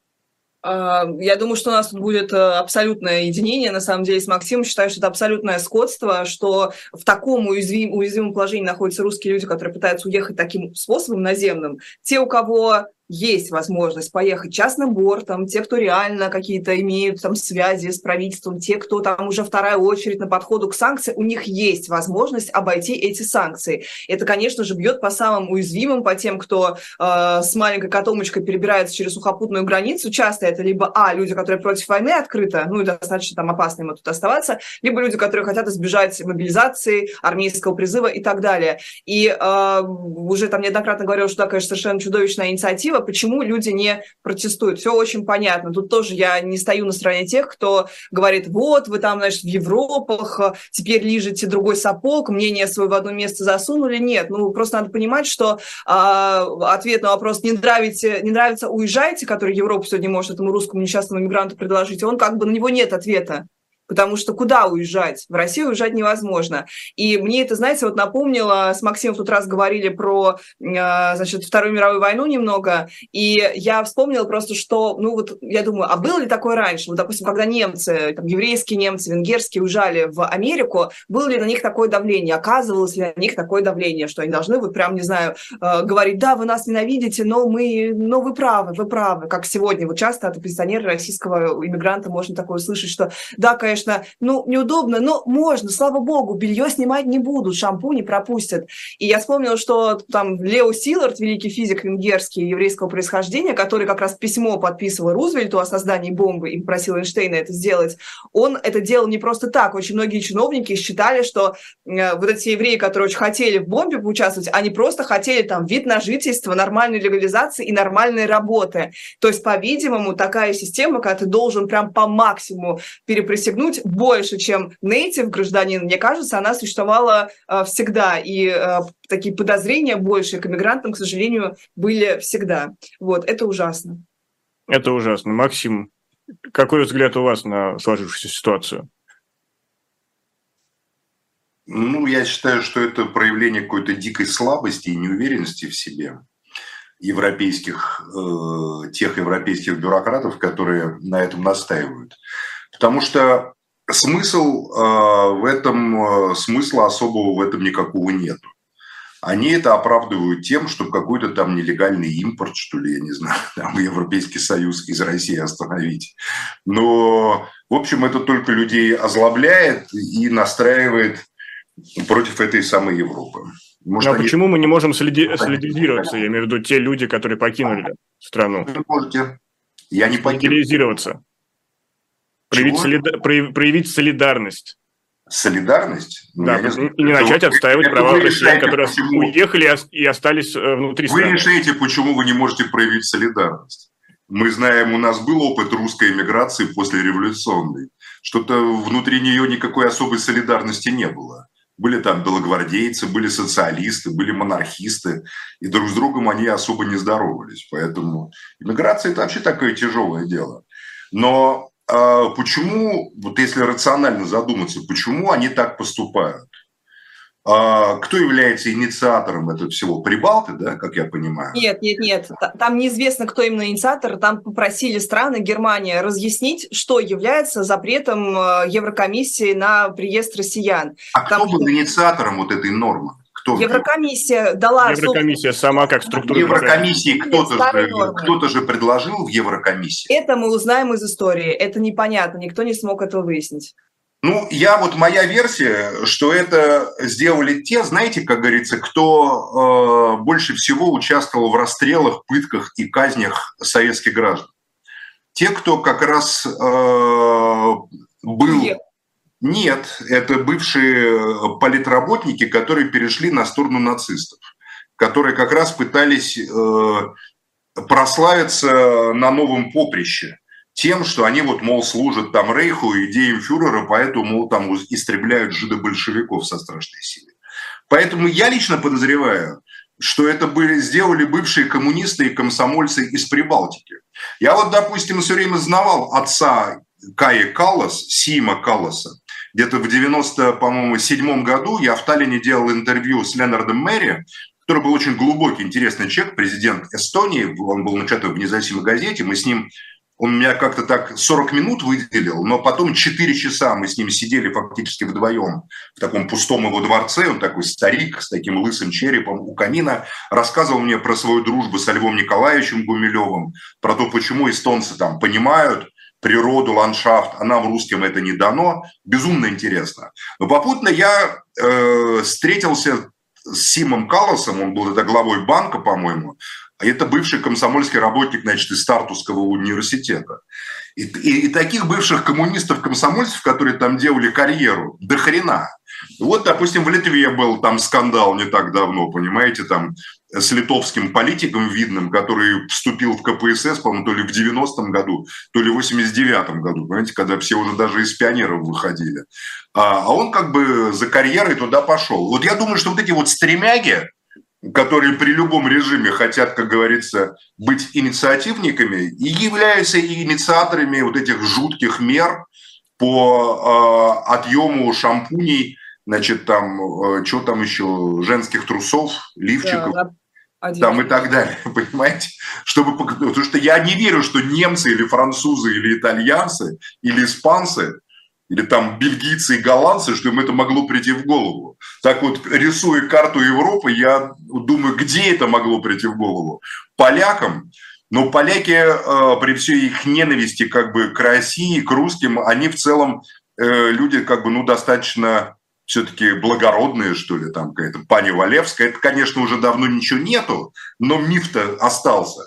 Я думаю, что у нас тут будет э, абсолютное единение, на самом деле, с Максимом. Считаю, что это абсолютное скотство, что в таком уязвим, уязвимом положении находятся русские люди, которые пытаются уехать таким способом наземным. Те, у кого есть возможность поехать частным бортом, те, кто реально какие-то имеют там связи с правительством, те, кто там уже вторая очередь на подходу к санкциям, у них есть возможность обойти эти санкции. Это, конечно же, бьет по самым уязвимым, по тем, кто э, с маленькой котомочкой перебирается через сухопутную границу. Часто это либо, а, люди, которые против войны открыто, ну и достаточно там опасно им тут оставаться, либо люди, которые хотят избежать мобилизации, армейского призыва и так далее. И э, уже там неоднократно говорил, что такая совершенно чудовищная инициатива, почему люди не протестуют. Все очень понятно. Тут тоже я не стою на стороне тех, кто говорит, вот, вы там, значит, в Европах, теперь лижете другой сапог, мнение свое в одно место засунули. Нет, ну, просто надо понимать, что э, ответ на вопрос «не, нравится, «не нравится, уезжайте», который Европа сегодня может этому русскому несчастному мигранту предложить, он как бы на него нет ответа потому что куда уезжать? В Россию уезжать невозможно. И мне это, знаете, вот напомнило, с Максимом в тот раз говорили про, а, значит, Вторую мировую войну немного, и я вспомнила просто, что, ну вот, я думаю, а было ли такое раньше? Вот, допустим, когда немцы, там, еврейские немцы, венгерские уезжали в Америку, было ли на них такое давление? Оказывалось ли на них такое давление, что они должны вот прям, не знаю, а, говорить, да, вы нас ненавидите, но мы, но вы правы, вы правы, как сегодня. Вот часто от оппозиционера российского иммигранта можно такое услышать, что да, конечно, конечно, ну, неудобно, но можно, слава богу, белье снимать не будут, шампуни пропустят. И я вспомнила, что там Лео Силард, великий физик венгерский еврейского происхождения, который как раз письмо подписывал Рузвельту о создании бомбы и просил Эйнштейна это сделать, он это делал не просто так. Очень многие чиновники считали, что э, вот эти евреи, которые очень хотели в бомбе поучаствовать, они просто хотели там вид на жительство, нормальной легализации и нормальной работы. То есть, по-видимому, такая система, когда ты должен прям по максимуму переприсягнуть чуть больше, чем native гражданин, мне кажется, она существовала э, всегда. И э, такие подозрения больше к иммигрантам, к сожалению, были всегда. Вот, это ужасно. Это ужасно. Максим, какой взгляд у вас на сложившуюся ситуацию? Ну, я считаю, что это проявление какой-то дикой слабости и неуверенности в себе. европейских, э, тех европейских бюрократов, которые на этом настаивают. Потому что смысл э, в этом, э, смысла особого в этом никакого нет. Они это оправдывают тем, чтобы какой-то там нелегальный импорт, что ли, я не знаю, [laughs] там Европейский Союз из России остановить. Но, в общем, это только людей озлобляет и настраивает против этой самой Европы. Может, а они... почему мы не можем солиди... солидизироваться? Я имею в виду те люди, которые покинули страну. Вы можете. Я не покинул. Солидизироваться. Проявить, солида... проявить солидарность. Солидарность? Ну, да, не, и не начать отстаивать это права россиян, которые почему... уехали и остались э, внутри вы страны. Вы решаете, почему вы не можете проявить солидарность. Мы знаем, у нас был опыт русской эмиграции после революционной. Что-то внутри нее никакой особой солидарности не было. Были там белогвардейцы, были социалисты, были монархисты, и друг с другом они особо не здоровались. Поэтому иммиграция – это вообще такое тяжелое дело. Но почему, вот если рационально задуматься, почему они так поступают? А кто является инициатором этого всего? Прибалты, да, как я понимаю? Нет, нет, нет. Там неизвестно, кто именно инициатор. Там попросили страны, Германия, разъяснить, что является запретом э, Еврокомиссии на приезд россиян. А там... кто был инициатором вот этой нормы? Кто Еврокомиссия дала... Еврокомиссия сама как структура... Еврокомиссии кто-то же, кто же предложил в Еврокомиссии. Это мы узнаем из истории. Это непонятно. Никто не смог этого выяснить. Ну, я вот моя версия, что это сделали те, знаете, как говорится, кто э, больше всего участвовал в расстрелах, пытках и казнях советских граждан. Те, кто как раз э, был... Нет. Это бывшие политработники, которые перешли на сторону нацистов, которые как раз пытались э, прославиться на новом поприще тем, что они вот, мол, служат там Рейху, идеям фюрера, поэтому, мол, там истребляют жидобольшевиков со страшной силой. Поэтому я лично подозреваю, что это были, сделали бывшие коммунисты и комсомольцы из Прибалтики. Я вот, допустим, все время знавал отца Каи Каллас, Сима Калласа. Где-то в 90, по-моему, седьмом году я в Таллине делал интервью с Ленардом Мэри, который был очень глубокий, интересный человек, президент Эстонии. Он был напечатан в независимой газете. Мы с ним он меня как-то так 40 минут выделил, но потом 4 часа мы с ним сидели фактически вдвоем в таком пустом его дворце. Он такой старик с таким лысым черепом у камина. Рассказывал мне про свою дружбу с Львом Николаевичем Гумилевым, про то, почему эстонцы там понимают природу, ландшафт, а нам, русским, это не дано. Безумно интересно. Но попутно я э, встретился с Симом Калласом, он был это главой банка, по-моему, а это бывший комсомольский работник, значит, из Стартусского университета. И, и, и таких бывших коммунистов-комсомольцев, которые там делали карьеру, до хрена. Вот, допустим, в Литве был там скандал не так давно, понимаете, там с литовским политиком видным, который вступил в КПСС, по-моему, то ли в 90-м году, то ли в 89-м году, понимаете, когда все уже даже из пионеров выходили. А, а он как бы за карьерой туда пошел. Вот я думаю, что вот эти вот стремяги, которые при любом режиме хотят, как говорится, быть инициативниками и являются инициаторами вот этих жутких мер по э, отъему шампуней, значит, там, э, что там еще, женских трусов, лифчиков. Да, да. Там и так далее, [laughs] понимаете? Чтобы, потому что я не верю, что немцы или французы или итальянцы или испанцы или там бельгийцы и голландцы, что им это могло прийти в голову. Так вот, рисуя карту Европы, я думаю, где это могло прийти в голову? Полякам, но поляки э, при всей их ненависти как бы к России, к русским, они в целом э, люди как бы, ну, достаточно все-таки благородные, что ли, там какая-то пани Валевская. Это, конечно, уже давно ничего нету, но миф-то остался.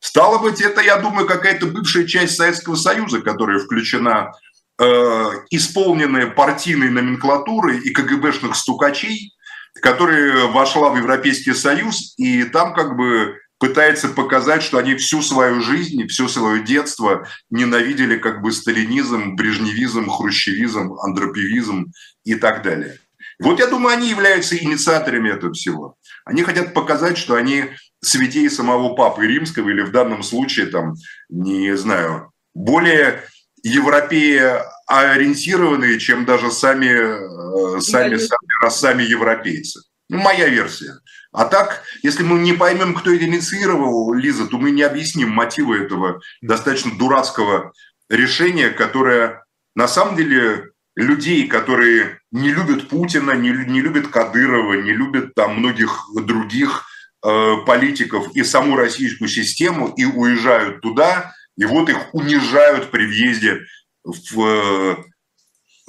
Стало быть, это, я думаю, какая-то бывшая часть Советского Союза, которая включена Э, исполненная партийной номенклатурой и КГБшных стукачей, которая вошла в Европейский Союз и там как бы пытается показать, что они всю свою жизнь, все свое детство ненавидели как бы сталинизм, брежневизм, хрущевизм, андропивизм и так далее. Вот я думаю, они являются инициаторами этого всего. Они хотят показать, что они святей самого Папы Римского или в данном случае, там, не знаю, более европеи ориентированные, чем даже сами, э, сами, сами, сами европейцы. Моя версия. А так, если мы не поймем, кто это инициировал, Лиза, то мы не объясним мотивы этого достаточно дурацкого решения, которое на самом деле людей, которые не любят Путина, не, не любят Кадырова, не любят там многих других э, политиков и саму российскую систему, и уезжают туда, и вот их унижают при въезде в э,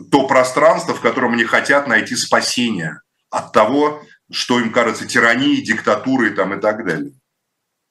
то пространство, в котором они хотят найти спасение от того, что им кажется тиранией, диктатурой там, и так далее.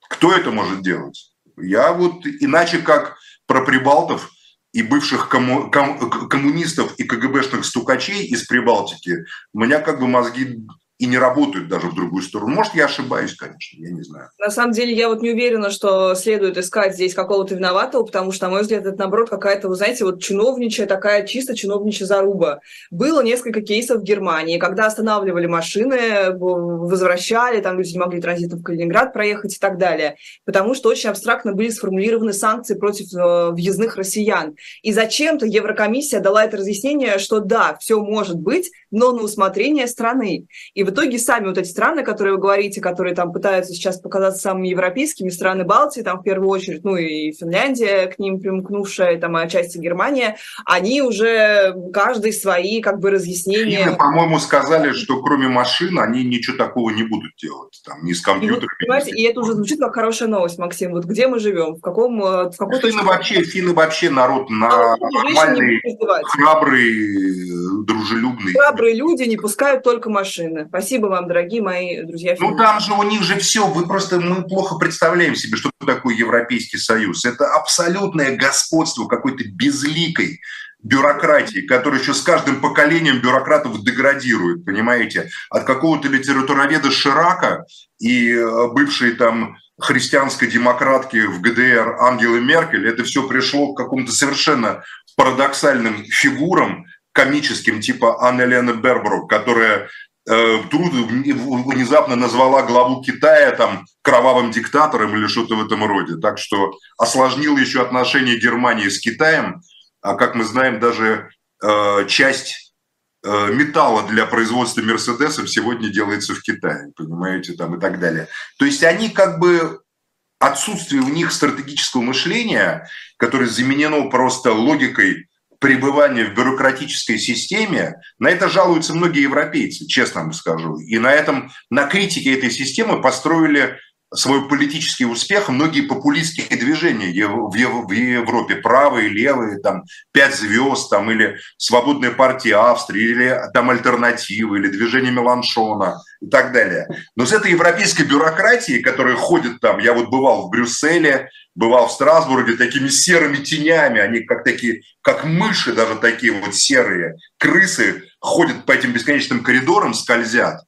Кто это может делать? Я вот иначе как про прибалтов и бывших комму, ком, коммунистов и КГБшных стукачей из Прибалтики, у меня как бы мозги и не работают даже в другую сторону. Может, я ошибаюсь, конечно, я не знаю. На самом деле, я вот не уверена, что следует искать здесь какого-то виноватого, потому что, на мой взгляд, это, наоборот, какая-то, вы знаете, вот чиновничья, такая чисто чиновничья заруба. Было несколько кейсов в Германии, когда останавливали машины, возвращали, там люди не могли транзитом в Калининград проехать и так далее, потому что очень абстрактно были сформулированы санкции против э, въездных россиян. И зачем-то Еврокомиссия дала это разъяснение, что да, все может быть, но на усмотрение страны. И в итоге сами вот эти страны, которые вы говорите, которые там пытаются сейчас показаться самыми европейскими, страны Балтии, там в первую очередь, ну и Финляндия к ним примкнувшая, там отчасти Германия, они уже каждый свои как бы разъяснения. Финны, по-моему, сказали, что кроме машин они ничего такого не будут делать, там, ни с компьютерами. И, понимаете, и это уже звучит как хорошая новость, Максим. Вот где мы живем, в каком... Э, в какой финны, вообще, финны вообще народ на нормальный, храбрый, дружелюбный. Храбрые люди не пускают только машины. Спасибо вам, дорогие мои друзья. Ну там же у них же все, вы просто, мы плохо представляем себе, что такое Европейский Союз. Это абсолютное господство какой-то безликой бюрократии, которая еще с каждым поколением бюрократов деградирует, понимаете? От какого-то литературоведа Ширака и э, бывшей там христианской демократки в ГДР Ангелы Меркель, это все пришло к какому-то совершенно парадоксальным фигурам, комическим, типа Анны Лены Бербрук, которая вдруг внезапно назвала главу Китая там кровавым диктатором или что-то в этом роде. Так что осложнил еще отношения Германии с Китаем, а как мы знаем, даже э, часть э, металла для производства Мерседесов сегодня делается в Китае, понимаете, там и так далее. То есть они как бы отсутствие у них стратегического мышления, которое заменено просто логикой пребывания в бюрократической системе, на это жалуются многие европейцы, честно вам скажу. И на этом, на критике этой системы построили свой политический успех многие популистские движения в Европе, правые, левые, там, «Пять звезд», там, или «Свободная партия Австрии», или там «Альтернатива», или «Движение Меланшона» и так далее. Но с этой европейской бюрократией, которая ходит там, я вот бывал в Брюсселе, бывал в Страсбурге, такими серыми тенями, они как такие, как мыши даже такие вот серые, крысы ходят по этим бесконечным коридорам, скользят,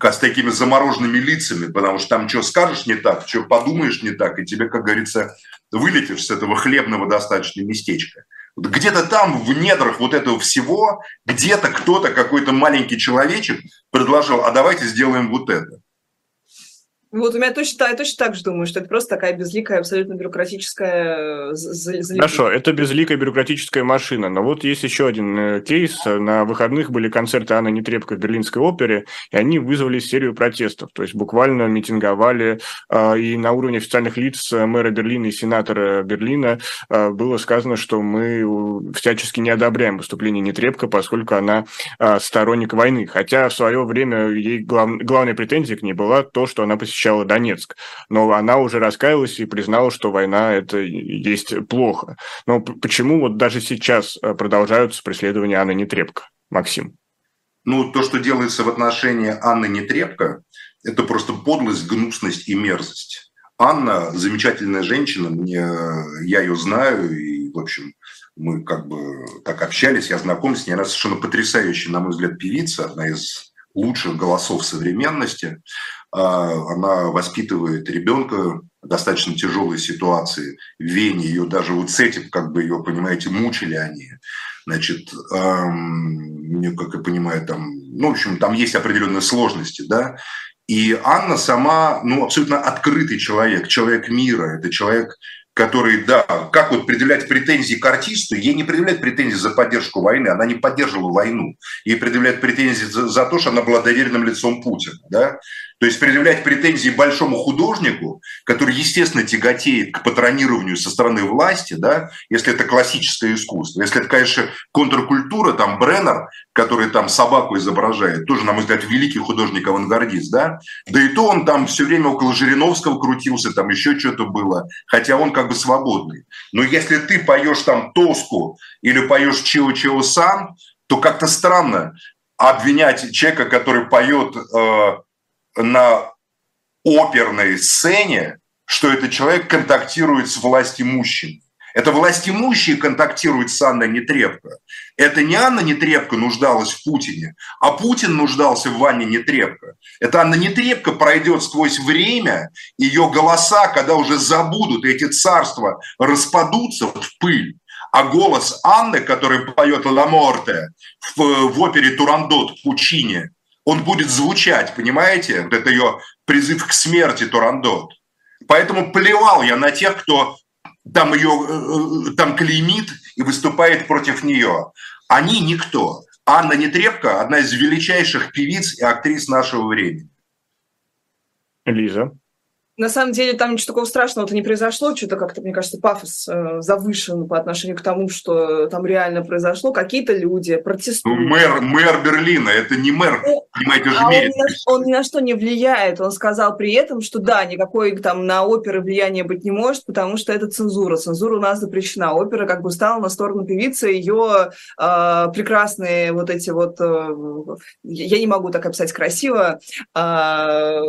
с такими замороженными лицами, потому что там что скажешь не так, что подумаешь не так, и тебе, как говорится, вылетишь с этого хлебного достаточно местечка. Вот где-то там, в недрах вот этого всего, где-то кто-то, какой-то маленький человечек предложил, а давайте сделаем вот это. Вот у меня точно, я точно так же думаю, что это просто такая безликая, абсолютно бюрократическая... Э, Хорошо, это безликая бюрократическая машина. Но вот есть еще один э, кейс. На выходных были концерты Анны Нетребко в Берлинской опере, и они вызвали серию протестов. То есть буквально митинговали, а, и на уровне официальных лиц мэра Берлина и сенатора Берлина было сказано, что мы всячески не одобряем выступление Нетребко, поскольку она сторонник войны. Хотя в свое время ей глав... главная претензия к ней была то, что она посещала защищала Донецк. Но она уже раскаялась и признала, что война – это есть плохо. Но почему вот даже сейчас э, продолжаются преследования Анны Нетребко? Максим. Ну, то, что делается в отношении Анны Нетребко, это просто подлость, гнусность и мерзость. Анна замечательная женщина, мне, я ее знаю, и, в общем, мы как бы так общались, я знаком с ней, она совершенно потрясающая, на мой взгляд, певица, одна из лучших голосов современности. А, она воспитывает ребенка в достаточно тяжелой ситуации в Вене. Ее даже вот с этим, как бы ее, понимаете, мучили они. Значит, эм, как я понимаю, там, ну, в общем, там есть определенные сложности, да. И Анна сама, ну, абсолютно открытый человек, человек мира. Это человек, который, да, как вот предъявлять претензии к артисту, ей не предъявляют претензии за поддержку войны, она не поддерживала войну. Ей предъявляют претензии за, за то, что она была доверенным лицом Путина, да. То есть предъявлять претензии большому художнику, который, естественно, тяготеет к патронированию со стороны власти, да, если это классическое искусство. Если это, конечно, контркультура, там Бреннер, который там собаку изображает, тоже, на мой взгляд, великий художник-авангардист, да, да и то он там все время около Жириновского крутился, там еще что-то было, хотя он как бы свободный. Но если ты поешь там Тоску или поешь Чио-Чио-Сан, то как-то странно обвинять человека, который поет э, на оперной сцене, что этот человек контактирует с властимущим. Это властимущие контактируют с Анной Нетребко. Это не Анна Нетребко нуждалась в Путине, а Путин нуждался в Ванне Нетребко. Это Анна Нетребко пройдет сквозь время, ее голоса, когда уже забудут, эти царства распадутся в пыль. А голос Анны, который поет «Ла Морте» в, в опере «Турандот» Пучине, он будет звучать, понимаете? Вот это ее призыв к смерти Турандот. Поэтому плевал я на тех, кто там ее э, э, там клеймит и выступает против нее. Они никто. Анна Нетребко – одна из величайших певиц и актрис нашего времени. Лиза на самом деле там ничего такого страшного-то не произошло, что-то как-то, мне кажется, пафос э, завышен по отношению к тому, что там реально произошло. Какие-то люди протестуют. Ну, мэр, мэр Берлина, это не мэр, ну, понимаете, а он, ни на, он ни на что не влияет. Он сказал при этом, что да, никакой там на оперы влияния быть не может, потому что это цензура. Цензура у нас запрещена. Опера как бы стала на сторону певицы, ее э, прекрасные вот эти вот, э, я не могу так описать красиво, э,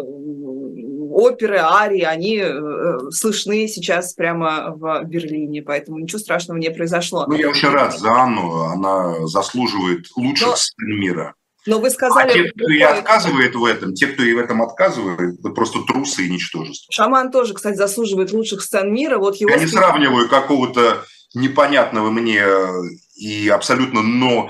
оперы, арии, они э, слышны сейчас прямо в Берлине, поэтому ничего страшного не произошло. Ну, я очень рад за Анну, она заслуживает лучших Но... сцен мира. Но вы сказали... А те, кто и отказывает в этом, те, кто и в этом отказывает, это просто трусы и ничтожество. Шаман тоже, кстати, заслуживает лучших сцен мира. Вот его Я не сравниваю какого-то непонятного мне и абсолютно, но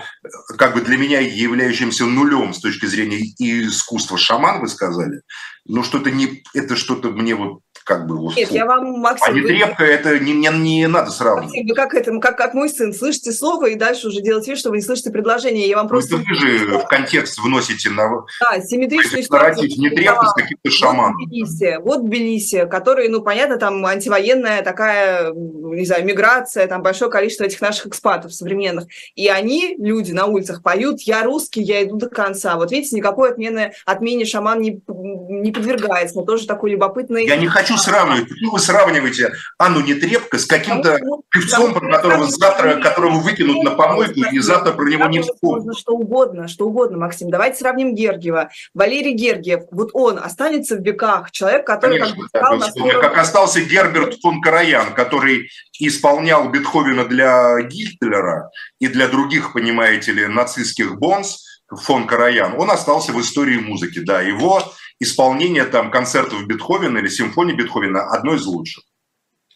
как бы для меня являющимся нулем с точки зрения искусства шаман, вы сказали, ну что-то не, это что-то мне вот как бы... Нет, фу. я вам, Максим... А не трепка, это не, не, не надо сравнивать. Максим, вы как, это, как, как мой сын, слышите слово и дальше уже делаете вид, что вы не слышите предложение. Я вам ну, просто... вы же в контекст вносите на... Да, симметричную нарратив не трепка с каким-то шаманом. Вот Тбилиси, вот Тбилиси, который, ну, понятно, там антивоенная такая, не знаю, миграция, там большое количество этих наших экспатов современных. И они, люди на улицах, поют «Я русский, я иду до конца». Вот видите, никакой отмены, отмене шаман не, не подвергается, но тоже такой любопытный... Я не хочу сравнивать. Почему вы сравниваете Анну Нетребко с каким-то певцом, про которого завтра, которого выкинут на помойку, и завтра про него не вспомнят? Что угодно, что угодно, Максим. Давайте сравним Гергиева. Валерий Гергиев, вот он останется в веках, человек, который... Конечно, как, да, как остался Герберт фон Караян, который исполнял Бетховена для Гитлера и для других, понимаете ли, нацистских бонс, фон Караян, он остался в истории музыки. Да, его исполнение там концертов Бетховена или симфонии Бетховена одно из лучших.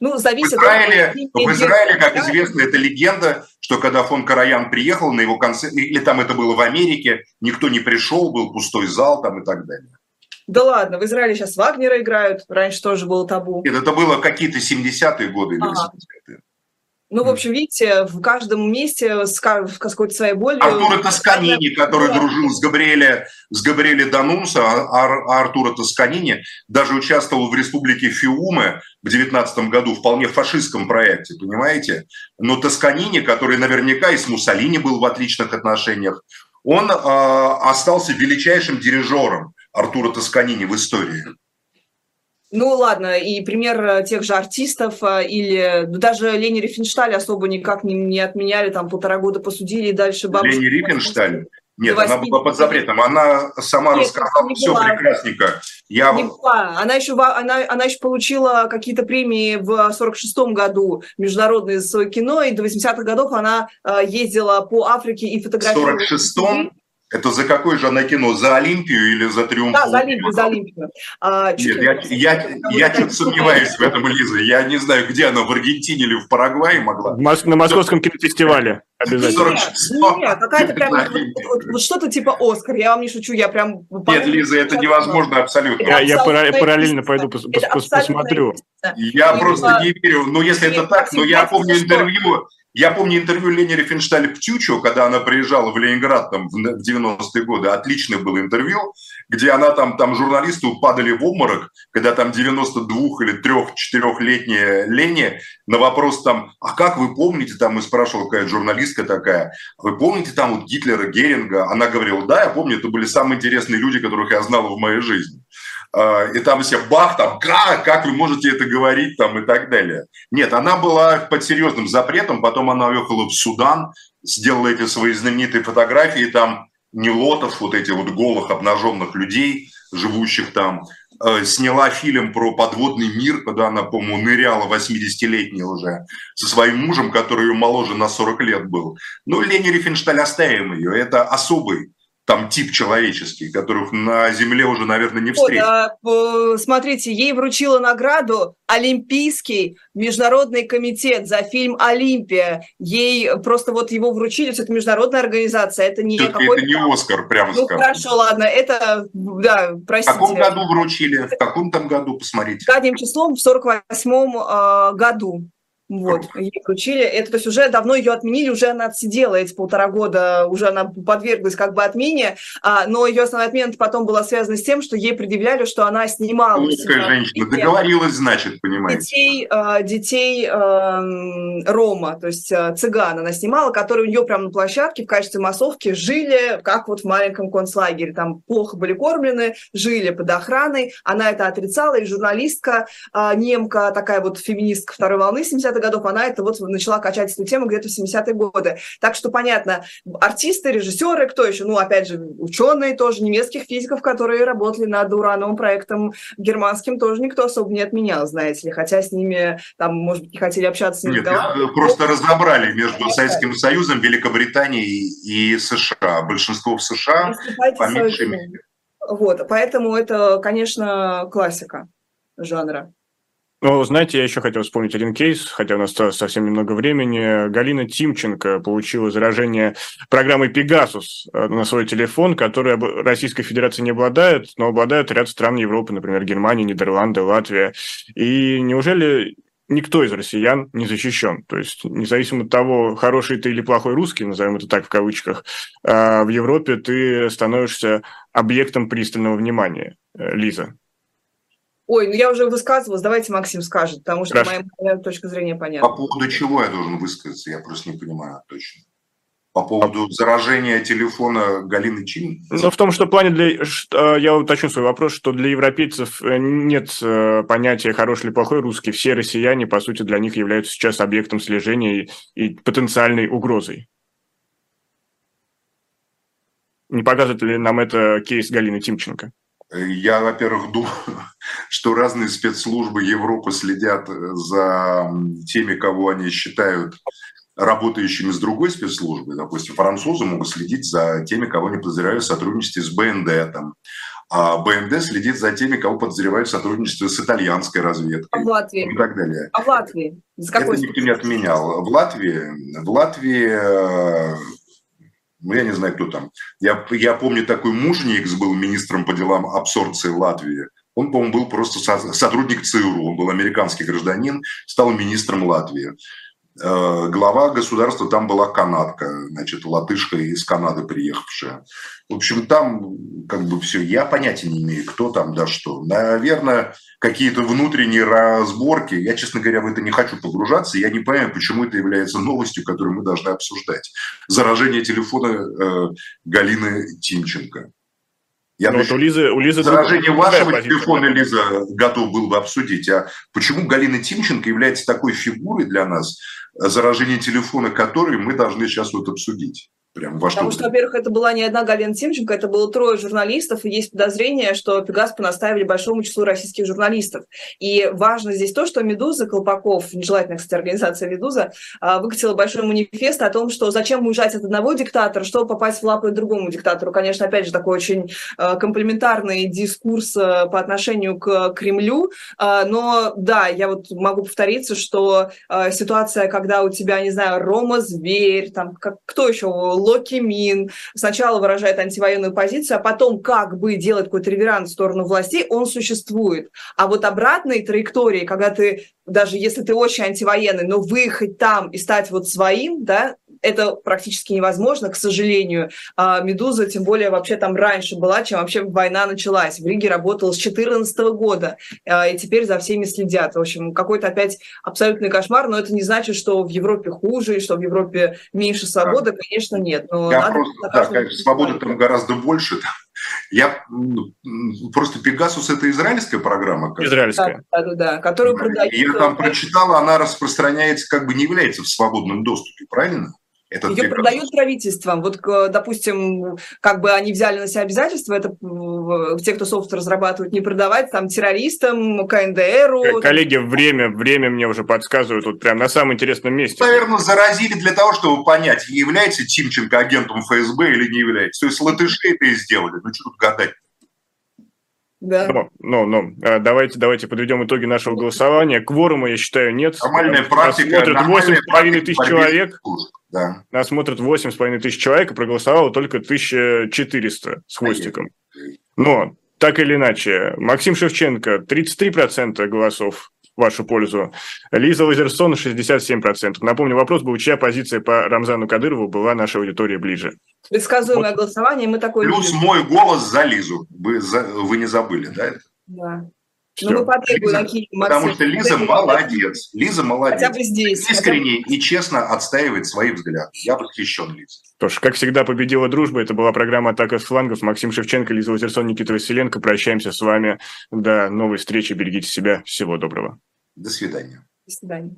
Ну, зависит в Израиле, от... в Израиле, как известно, это легенда, что когда фон Караян приехал на его концерт, или там это было в Америке, никто не пришел, был пустой зал там и так далее. Да ладно, в Израиле сейчас Вагнера играют, раньше тоже было табу. Нет, это было какие-то 70-е годы или 80-е. Ну, в общем, видите, в каждом месте с, какой-то своей болью... Артура Тосканини, который дружил с Габриэле, с Габриэле Данунса, а, а Артура Тосканини даже участвовал в республике Фиуме в 19 году, вполне фашистском проекте, понимаете? Но Тосканини, который наверняка и с Муссолини был в отличных отношениях, он э, остался величайшим дирижером Артура Тосканини в истории. Ну ладно, и пример э, тех же артистов э, или ну, даже Лени Рифеншталь особо никак не, не отменяли, там полтора года посудили и дальше бабушка... Лени Рифеншталь? Нет, она была под запретом. Она сама Нет, рассказала все была. прекрасненько. Я... Не была. Она еще, она, она еще получила какие-то премии в 46-м году международные за свое кино, и до 80-х годов она э, ездила по Африке и фотографировала. В 46-м? Это за какое же она кино? За Олимпию или за Триумф? Да, за Олимпию, за Олимпию. А, Нет, я, я, я что-то сомневаюсь в этом, Лиза. Я не знаю, где она, в Аргентине или в Парагвае могла. На Московском кинофестивале. Обязательно. Нет, нет какая-то прям вот, вот что-то типа Оскар. Я вам не шучу, я прям... Нет, Лиза, это невозможно абсолютно. Я, я параллельно пойду пос, пос, посмотрю. Я просто не верю. Ну, если это так, но я помню интервью Я помню интервью Лени Рифеншталь Птючу, когда она приезжала в Ленинград там, в 90-е годы. Отличное было интервью, где она там, там журналисты упадали в обморок, когда там 92 или 3-4-летняя Лени на вопрос там, а как вы помните, там и спрашивала какая журналистка такая, вы помните там вот Гитлера, Геринга? Она говорила, да, я помню, это были самые интересные люди, которых я знала в моей жизни. А, и там все бах, там, как, как вы можете это говорить, там, и так далее. Нет, она была под серьезным запретом, потом она уехала в Судан, сделала эти свои знаменитые фотографии, там, нелотов, вот эти вот голых обнаженных людей, живущих там, э, сняла фильм про подводный мир, когда она, по-моему, ныряла 80-летняя уже со своим мужем, который ее моложе на 40 лет был. Ну, Лени Рифеншталь оставим ее. Это особый там тип человеческий, которых на Земле уже, наверное, не. Вот, а, смотрите, ей вручила награду Олимпийский международный комитет за фильм «Олимпия». Ей просто вот его вручили, это международная организация, это не какой-то... Это не Оскар, прямо ну, скажем. хорошо, ладно, это, да, простите. В каком году вручили? В каком там году, посмотрите? Задним числом в 48-м э, году. Вот, ей вручили. Это, то есть уже давно ее отменили, уже она отсидела эти полтора года, уже она подверглась как бы отмене, а, но ее основная отмена потом была связана с тем, что ей предъявляли, что она снимала... Русская женщина, договорилась, значит, понимаете. Детей, а, детей Рома, то есть а, цыган она снимала, которые у нее прямо на площадке в качестве массовки жили, как вот в маленьком концлагере, там плохо были кормлены, жили под охраной, она это отрицала, и журналистка а, немка, такая вот феминистка второй волны 70 70-х годов, она это вот начала качать эту тему где-то в 70-е годы. Так что понятно, артисты, режиссеры, кто еще? Ну, опять же, ученые тоже, немецких физиков, которые работали над урановым проектом германским, тоже никто особо не отменял, знаете ли, хотя с ними там, может быть, не хотели общаться. Нет, просто разобрали между Советским Союзом, Великобританией и США. Большинство в США по меньшей мере. Вот, поэтому это, конечно, классика жанра. Ну, знаете, я еще хотел вспомнить один кейс, хотя у нас совсем немного времени. Галина Тимченко получила заражение программой Pegasus э, на свой телефон, которой Российская Федерация не обладает, но обладает ряд стран Европы, например, Германия, Нидерланды, Латвия. И неужели никто из россиян не защищен. То есть, независимо от того, хороший ты или плохой русский, назовем это так в кавычках, э, в Европе ты становишься объектом пристального внимания. Э, Лиза. Ой, ну я уже высказывалась, давайте Максим скажет, потому что Хорошо. моя, точка зрения понятна. По поводу чего я должен высказаться, я просто не понимаю точно. По поводу заражения телефона Галины Чин? Ну, в том, что в плане для... Э, я уточню свой вопрос, что для европейцев э, нет э, понятия хороший или плохой русский. Все россияне, по сути, для них являются сейчас объектом слежения и потенциальной угрозой. Не показывает ли нам это кейс Галины Тимченко? Я, во-первых, думаю, что разные спецслужбы Европы следят за теми, кого они считают работающими с другой спецслужбой. Допустим, французы могут следить за теми, кого они подозревают в сотрудничестве с БНД. Там. А БНД следит за теми, кого подозревают в сотрудничестве с итальянской разведкой. А в Латвии? И так далее. А в Латвии? За какой Это никто не отменял. В Латвии, в Латвии э, ну, я не знаю, кто там. Я, я помню, такой Мужникс был министром по делам абсорбции Латвии. Он, по-моему, был просто сотрудник ЦРУ, он был американский гражданин, стал министром Латвии. Э, глава государства там была канадка, значит, латышка из Канады приехавшая. В общем, там как бы все, я понятия не имею, кто там, да что. Наверное, какие-то внутренние разборки. Я, честно говоря, в это не хочу погружаться. Я не понимаю, почему это является новостью, которую мы должны обсуждать. Заражение телефона э, Галины Тимченко. Я ну, вот у Лизы, у Лизы заражение вашего телефона, Лиза, готов был бы обсудить. А почему Галина Тимченко является такой фигурой для нас, заражение телефона которой мы должны сейчас вот обсудить? Прям во Потому что, во-первых, это была не одна Галина Тимченко, это было трое журналистов, и есть подозрение, что Пегас понаставили большому числу российских журналистов. И важно здесь то, что «Медуза», Колпаков, нежелательная, кстати, организация «Медуза», а, выкатила большой манифест о том, что зачем уезжать от одного диктатора, чтобы попасть в лапы другому диктатору. Конечно, опять же, такой очень а, комплементарный дискурс а, по отношению к Кремлю, но да, я вот могу повториться, что ситуация, когда у тебя, не знаю, Рома Зверь, там, как, кто еще, блоки мин, сначала выражает антивоенную позицию, а потом как бы делает какой-то реверанс в сторону властей, он существует. А вот обратной траектории, когда ты, даже если ты очень антивоенный, но выехать там и стать вот своим, да, это практически невозможно, к сожалению. А «Медуза», тем более, вообще там раньше была, чем вообще война началась. В Риге работала с 2014 года, а, и теперь за всеми следят. В общем, какой-то опять абсолютный кошмар, но это не значит, что в Европе хуже, и что в Европе меньше свободы, конечно, нет. Но Я просто, да, конечно, свободы там гораздо больше. Я просто Пегасус это израильская программа. Израильская. Да, да, да, которую продают. Я там прочитала, она распространяется, как бы не является в свободном доступе, правильно? Этот Ее приказ. продают правительством. Вот, допустим, как бы они взяли на себя обязательства, это те, кто софт разрабатывают, не продавать там террористам, КНДРу. Коллеги, время, время мне уже подсказывают, вот прям на самом интересном месте. Наверное, заразили для того, чтобы понять, является Тимченко агентом ФСБ или не является. То есть латыши это и сделали. Ну, что тут гадать? Да. Ну, ну, ну, а давайте, давайте подведем итоги нашего голосования. Кворума, я считаю, нет. Нормальная практика. Смотрят 8,5 тысяч человек. Да. Нас смотрят 8,5 тысяч человек, и проголосовало только 1400 с хвостиком. Но, так или иначе, Максим Шевченко 33% голосов в вашу пользу. Лиза Лазерсон 67%. Напомню, вопрос был, чья позиция по Рамзану Кадырову была нашей аудитории ближе. Предсказуемое вот. голосование, мы такое... Плюс любим. мой голос за Лизу. Вы, за, вы не забыли, да? Да. Все. Ну, мы потребуем Лиза, Потому что Лиза молодец. Лиза молодец. Хотя бы здесь. Искренне и честно отстаивает свои взгляды. Я восхищен Лизой. Что ж, как всегда, победила дружба. Это была программа «Атака с флангов». Максим Шевченко, Лиза Лазерсон, Никита Василенко. Прощаемся с вами. До новой встречи. Берегите себя. Всего доброго. До свидания. До свидания.